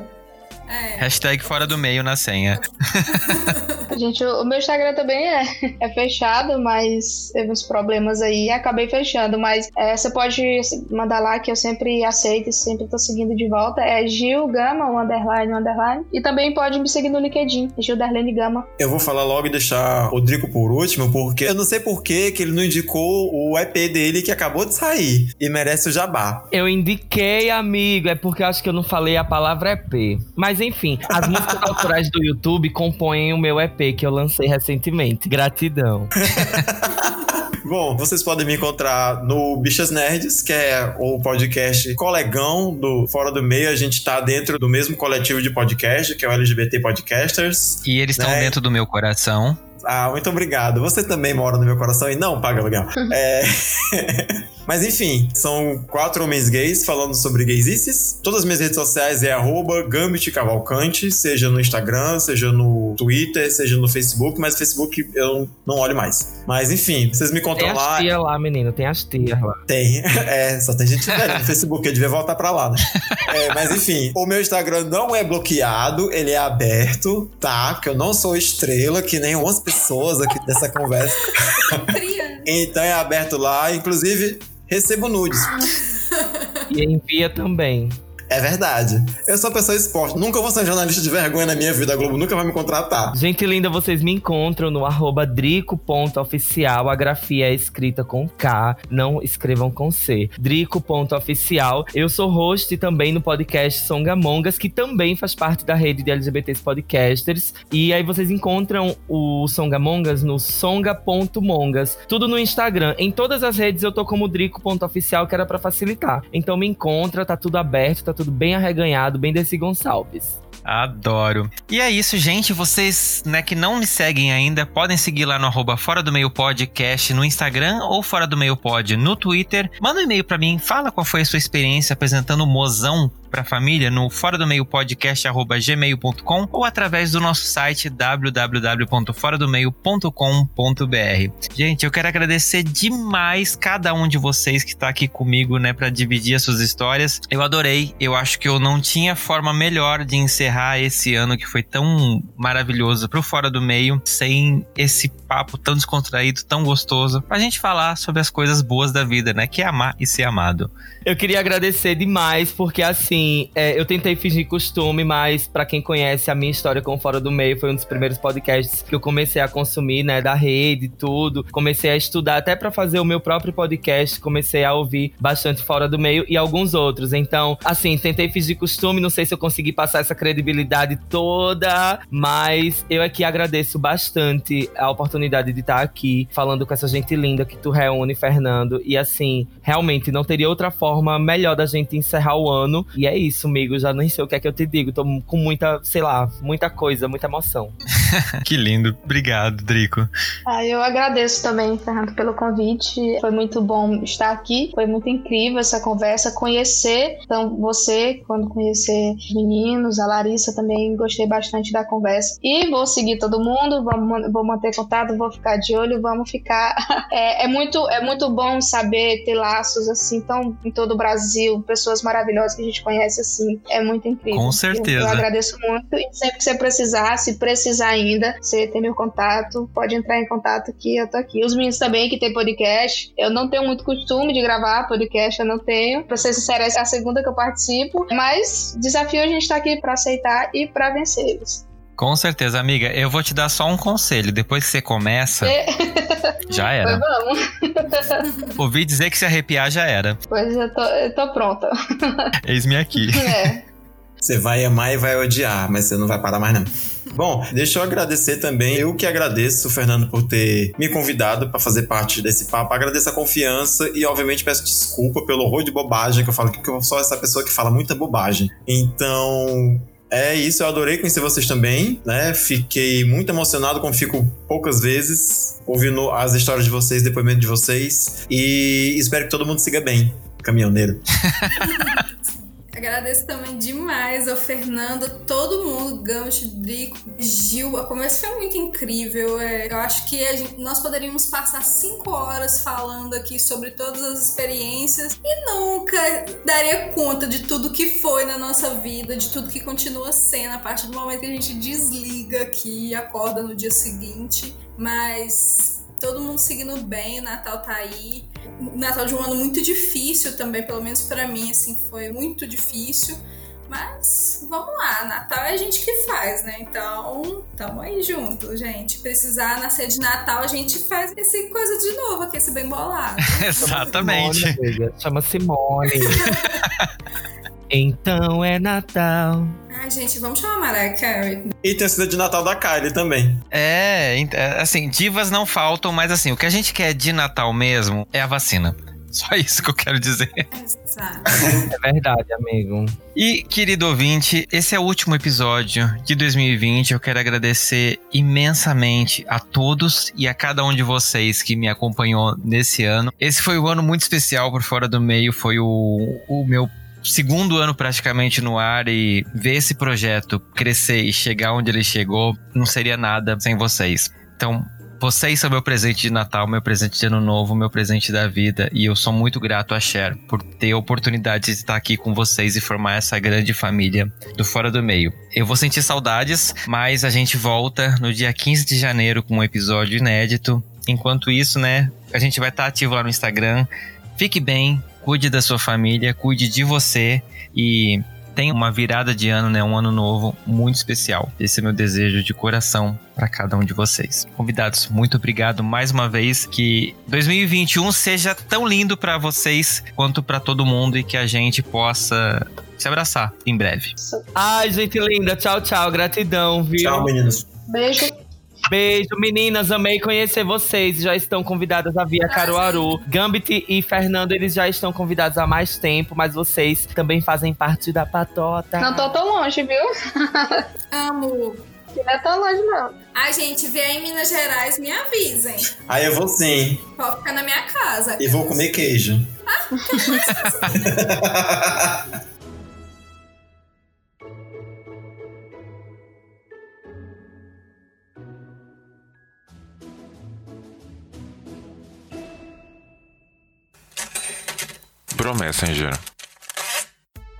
Speaker 3: É.
Speaker 1: Hashtag fora do meio na senha.
Speaker 4: Gente, o meu Instagram também é, é fechado, mas teve uns problemas aí e acabei fechando. Mas é, você pode mandar lá que eu sempre aceito e sempre tô seguindo de volta. É Gil Gama, o underline, o underline. E também pode me seguir no LinkedIn, Gil Darlene Gama.
Speaker 5: Eu vou falar logo e deixar o Rodrigo por último, porque eu não sei por que ele não indicou o EP dele que acabou de sair e merece o jabá.
Speaker 2: Eu indiquei, amigo, é porque eu acho que eu não falei a palavra EP. Mas enfim, as músicas autorais do YouTube compõem o meu EP que eu lancei recentemente. Gratidão.
Speaker 5: Bom, vocês podem me encontrar no Bichas Nerds, que é o podcast colegão do Fora do Meio. A gente tá dentro do mesmo coletivo de podcast, que é o LGBT Podcasters.
Speaker 1: E eles estão
Speaker 5: né?
Speaker 1: dentro do meu coração.
Speaker 5: Ah, muito obrigado. Você também mora no meu coração e não paga aluguel. é... Mas enfim, são quatro homens gays falando sobre gaysices. Todas as minhas redes sociais é arroba Gambit Cavalcante, seja no Instagram, seja no Twitter, seja no Facebook, mas Facebook eu não olho mais. Mas enfim, vocês me
Speaker 2: Tem
Speaker 5: contam
Speaker 2: as
Speaker 5: lá.
Speaker 2: tias lá, menino. Tem as tias lá.
Speaker 5: Tem, é, só tem gente velha no Facebook, eu devia voltar pra lá, né? É, mas enfim, o meu Instagram não é bloqueado, ele é aberto, tá? Que eu não sou estrela, que nem umas pessoas aqui dessa conversa. Então é aberto lá, inclusive recebo nudes.
Speaker 2: E envia também.
Speaker 5: É verdade. Eu sou pessoa esporte. Nunca vou ser um jornalista de vergonha na minha vida. A Globo nunca vai me contratar.
Speaker 2: Gente linda, vocês me encontram no arroba drico.oficial. A grafia é escrita com K, não escrevam com C. Drico.oficial. Eu sou host também no podcast Songamongas, que também faz parte da rede de LGBTs Podcasters. E aí vocês encontram o Songamongas no songa.mongas. Tudo no Instagram. Em todas as redes eu tô como drico.oficial, que era pra facilitar. Então me encontra, tá tudo aberto, tá tudo bem arreganhado, bem desse Gonçalves.
Speaker 1: Adoro. E é isso, gente. Vocês, né, que não me seguem ainda, podem seguir lá no arroba Fora do Meio Podcast no Instagram ou Fora do Meio Pod no Twitter. Manda um e-mail pra mim, fala qual foi a sua experiência apresentando o mozão pra família no fora do meio podcast arroba gmail.com ou através do nosso site www.foradomeio.com.br. Gente, eu quero agradecer demais cada um de vocês que tá aqui comigo, né, para dividir as suas histórias. Eu adorei. Eu acho que eu não tinha forma melhor de encerrar esse ano que foi tão maravilhoso pro fora do meio sem esse papo tão descontraído, tão gostoso, pra gente falar sobre as coisas boas da vida, né, que é amar e ser amado.
Speaker 2: Eu queria agradecer demais, porque assim, é, eu tentei fingir costume, mas pra quem conhece a minha história com Fora do Meio, foi um dos primeiros podcasts que eu comecei a consumir, né, da rede tudo. Comecei a estudar até pra fazer o meu próprio podcast, comecei a ouvir bastante Fora do Meio e alguns outros. Então, assim, tentei fingir costume, não sei se eu consegui passar essa credibilidade toda, mas eu aqui agradeço bastante a oportunidade de estar aqui falando com essa gente linda que tu reúne, Fernando. E assim, realmente não teria outra forma melhor da gente encerrar o ano. E é isso, amigo. Já nem sei o que é que eu te digo. Tô com muita, sei lá, muita coisa, muita emoção.
Speaker 1: que lindo. Obrigado, Drico.
Speaker 4: Ah, eu agradeço também, Fernando, pelo convite. Foi muito bom estar aqui. Foi muito incrível essa conversa, conhecer então você, quando conhecer os meninos, a Larissa também gostei bastante da conversa. E vou seguir todo mundo, vamos, vou manter contato, vou ficar de olho, vamos ficar. é, é muito, é muito bom saber ter laços assim, tão em todo o Brasil, pessoas maravilhosas que a gente conhece assim. É muito incrível.
Speaker 1: Com certeza.
Speaker 4: Eu, eu agradeço muito e sempre que você precisar, se precisar ainda, você tem meu contato, pode entrar em contato que eu tô aqui. Os meninos também que tem podcast. Eu não tenho muito costume de gravar podcast, eu não tenho. Pra ser sincera, essa é a segunda que eu participo, mas desafio a gente tá aqui pra aceitar e pra vencê-los.
Speaker 1: Com certeza, amiga. Eu vou te dar só um conselho. Depois que você começa, já era.
Speaker 4: Pois vamos.
Speaker 1: Ouvi dizer que se arrepiar já era.
Speaker 4: Pois eu tô, eu tô pronta.
Speaker 1: Eis-me aqui.
Speaker 4: É.
Speaker 5: Você vai amar e vai odiar, mas você não vai parar mais não. Bom, deixa eu agradecer também. Eu que agradeço, Fernando, por ter me convidado para fazer parte desse papo. Agradeço a confiança e, obviamente, peço desculpa pelo horror de bobagem que eu falo, porque eu sou essa pessoa que fala muita bobagem. Então, é isso, eu adorei conhecer vocês também, né? Fiquei muito emocionado, como fico poucas vezes, ouvindo as histórias de vocês, depoimento de vocês. E espero que todo mundo siga bem, caminhoneiro.
Speaker 3: Agradeço também demais ao Fernando, todo mundo, Gamos, Drico, Gil. A conversa foi muito incrível. É, eu acho que gente, nós poderíamos passar cinco horas falando aqui sobre todas as experiências e nunca daria conta de tudo que foi na nossa vida, de tudo que continua sendo a partir do momento que a gente desliga aqui e acorda no dia seguinte. Mas todo mundo seguindo bem, o Natal tá aí. O Natal de um ano muito difícil também, pelo menos para mim, assim, foi muito difícil. Mas vamos lá, Natal é a gente que faz, né? Então, tamo aí junto, gente. Precisar nascer de Natal, a gente faz esse coisa de novo aqui, esse bem bolado.
Speaker 1: Exatamente.
Speaker 2: Chama Simone. Então é Natal.
Speaker 3: Ai, gente, vamos chamar a Mariah Carey.
Speaker 5: E tem a cena de Natal da Kylie também.
Speaker 1: É, é, assim, divas não faltam, mas assim, o que a gente quer de Natal mesmo é a vacina. Só isso que eu quero dizer.
Speaker 3: Exato.
Speaker 2: É verdade, amigo.
Speaker 1: E, querido ouvinte, esse é o último episódio de 2020. Eu quero agradecer imensamente a todos e a cada um de vocês que me acompanhou nesse ano. Esse foi um ano muito especial por fora do meio, foi o, o meu segundo ano praticamente no ar e ver esse projeto crescer e chegar onde ele chegou não seria nada sem vocês. Então, vocês são meu presente de Natal, meu presente de Ano Novo, meu presente da vida. E eu sou muito grato a Cher por ter a oportunidade de estar aqui com vocês e formar essa grande família do Fora do Meio. Eu vou sentir saudades, mas a gente volta no dia 15 de janeiro com um episódio inédito. Enquanto isso, né, a gente vai estar ativo lá no Instagram. Fique bem, cuide da sua família, cuide de você e tenha uma virada de ano, né, um ano novo muito especial. Esse é meu desejo de coração para cada um de vocês. Convidados, muito obrigado mais uma vez que 2021 seja tão lindo para vocês quanto para todo mundo e que a gente possa se abraçar em breve.
Speaker 2: Ai, gente linda. Tchau, tchau. Gratidão, viu?
Speaker 5: Tchau, meninos.
Speaker 4: Beijo.
Speaker 2: Beijo, meninas. Amei conhecer vocês. Já estão convidadas a vir a Caruaru. Gambit e Fernando, eles já estão convidados há mais tempo, mas vocês também fazem parte da patota.
Speaker 4: Não tô tão longe, viu?
Speaker 3: Amo.
Speaker 4: Não é tão longe, não.
Speaker 3: Ai, gente, vier em Minas Gerais, me avisem.
Speaker 5: Aí eu vou sim.
Speaker 3: Pode ficar na minha casa.
Speaker 5: E vou comer queijo.
Speaker 6: Pro Messenger.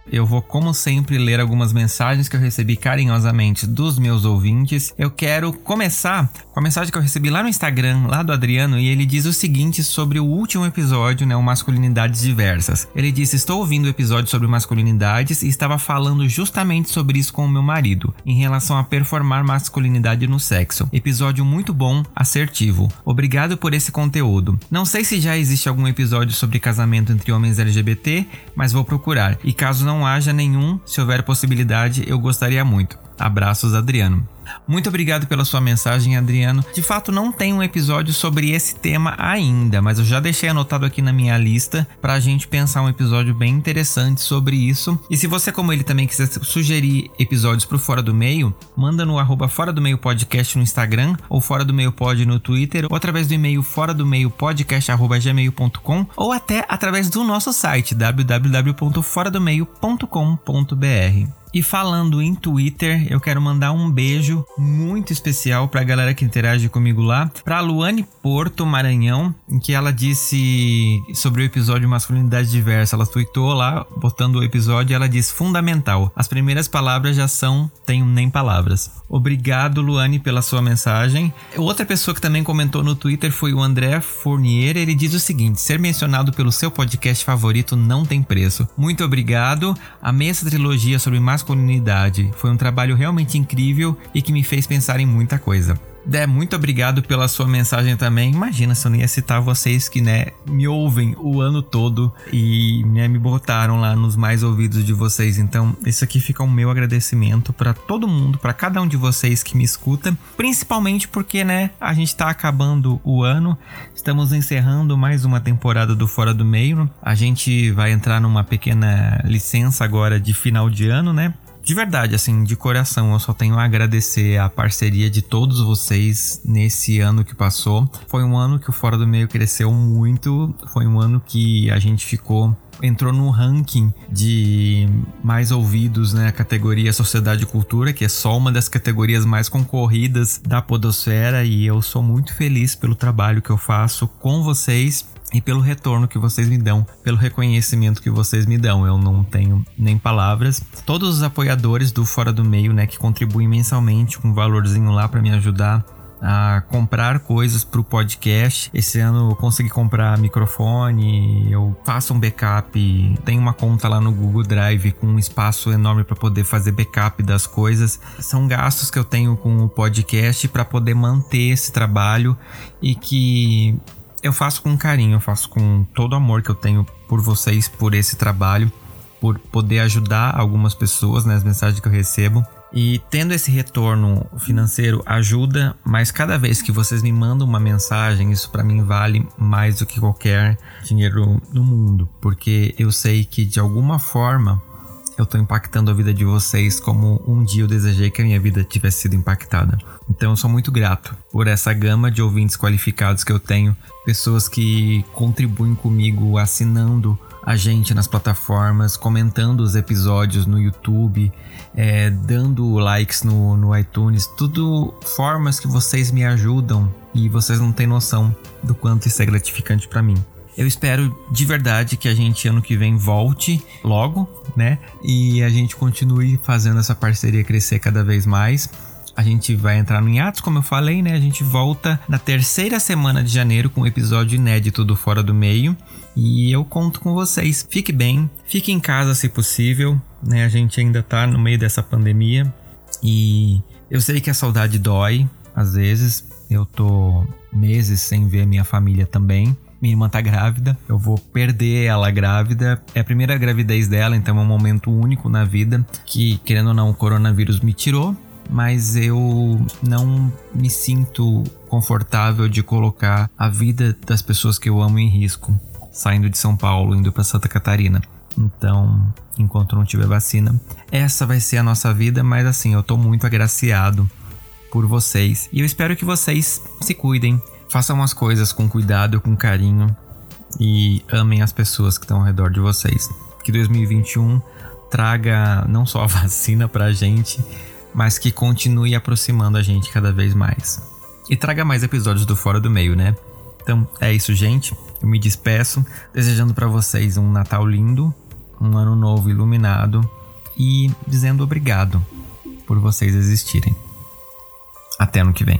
Speaker 1: Eu vou, como sempre, ler algumas mensagens que eu recebi carinhosamente dos meus ouvintes. Eu quero começar com a mensagem que eu recebi lá no Instagram, lá do Adriano, e ele diz o seguinte sobre o último episódio, né, o Masculinidades Diversas. Ele disse: Estou ouvindo o episódio sobre masculinidades e estava falando justamente sobre isso com o meu marido, em relação a performar masculinidade no sexo. Episódio muito bom, assertivo. Obrigado por esse conteúdo. Não sei se já existe algum episódio sobre casamento entre homens LGBT, mas vou procurar. E caso não haja nenhum, se houver possibilidade, eu gostaria muito. Abraços, Adriano. Muito obrigado pela sua mensagem, Adriano. De fato, não tem um episódio sobre esse tema ainda, mas eu já deixei anotado aqui na minha lista pra gente pensar um episódio bem interessante sobre isso. E se você, como ele, também quiser sugerir episódios pro Fora do Meio, manda no arroba Fora do Meio Podcast no Instagram, ou Fora do Meio Pod no Twitter, ou através do e-mail fora do meio podcast arroba gmail.com, ou até através do nosso site www.foradomeio.com.br. E falando em Twitter, eu quero mandar um beijo muito especial pra galera que interage comigo lá. Pra Luane Porto Maranhão, em que ela disse sobre o episódio Masculinidade Diversa. Ela tweetou lá, botando o episódio, e ela disse fundamental. As primeiras palavras já são tenho nem palavras. Obrigado, Luane, pela sua mensagem. Outra pessoa que também comentou no Twitter foi o André Fournier. Ele diz o seguinte: ser mencionado pelo seu podcast favorito não tem preço. Muito obrigado. Amei essa trilogia sobre masculinidade. Foi um trabalho realmente incrível e que me fez pensar em muita coisa. Dé, muito obrigado pela sua mensagem também. Imagina se eu não ia citar vocês que, né, me ouvem o ano todo e né, me botaram lá nos mais ouvidos de vocês. Então, isso aqui fica o meu agradecimento para todo mundo, para cada um de vocês que me escuta, principalmente porque, né, a gente tá acabando o ano, estamos encerrando mais uma temporada do Fora do Meio. A gente vai entrar numa pequena licença agora de final de ano, né? De verdade, assim, de coração, eu só tenho a agradecer a parceria de todos vocês nesse ano que passou. Foi um ano que o Fora do Meio cresceu muito, foi um ano que a gente ficou entrou no ranking de mais ouvidos, né, a categoria Sociedade e Cultura, que é só uma das categorias mais concorridas da podosfera e eu sou muito feliz pelo trabalho que eu faço com vocês e pelo retorno que vocês me dão, pelo reconhecimento que vocês me dão. Eu não tenho nem palavras. Todos os apoiadores do Fora do Meio, né, que contribuem mensalmente com um valorzinho lá para me ajudar a comprar coisas para o podcast. Esse ano eu consegui comprar microfone, eu faço um backup, tenho uma conta lá no Google Drive com um espaço enorme para poder fazer backup das coisas. São gastos que eu tenho com o podcast para poder manter esse trabalho e que eu faço com carinho, eu faço com todo o amor que eu tenho por vocês, por esse trabalho. por poder ajudar algumas pessoas nas mensagens que eu recebo. E tendo esse retorno financeiro ajuda, mas cada vez que vocês me mandam uma mensagem, isso para mim vale mais do que qualquer dinheiro no mundo, porque eu sei que de alguma forma eu tô impactando a vida de vocês como um dia eu desejei que a minha vida tivesse sido impactada. Então eu sou muito grato por essa gama de ouvintes qualificados que eu tenho, pessoas que contribuem comigo assinando a gente nas plataformas, comentando os episódios no YouTube, é, dando likes no, no iTunes, tudo formas que vocês me ajudam e vocês não têm noção do quanto isso é gratificante para mim. Eu espero de verdade que a gente ano que vem volte logo, né? E a gente continue fazendo essa parceria crescer cada vez mais. A gente vai entrar no Atos, como eu falei, né? A gente volta na terceira semana de janeiro com um episódio inédito do Fora do Meio. E eu conto com vocês. Fique bem, fique em casa se possível, né? A gente ainda tá no meio dessa pandemia e eu sei que a saudade dói às vezes. Eu tô meses sem ver minha família também. Minha irmã tá grávida, eu vou perder ela grávida. É a primeira gravidez dela, então é um momento único na vida que, querendo ou não, o coronavírus me tirou mas eu não me sinto confortável de colocar a vida das pessoas que eu amo em risco saindo de São Paulo, indo para Santa Catarina. Então, enquanto não tiver vacina, essa vai ser a nossa vida, mas assim, eu tô muito agraciado por vocês e eu espero que vocês se cuidem, façam as coisas com cuidado, com carinho e amem as pessoas que estão ao redor de vocês. Que 2021 traga não só a vacina pra gente, mas que continue aproximando a gente cada vez mais. E traga mais episódios do Fora do Meio, né? Então é isso, gente. Eu me despeço, desejando para vocês um Natal lindo, um ano novo iluminado e dizendo obrigado por vocês existirem. Até ano que vem.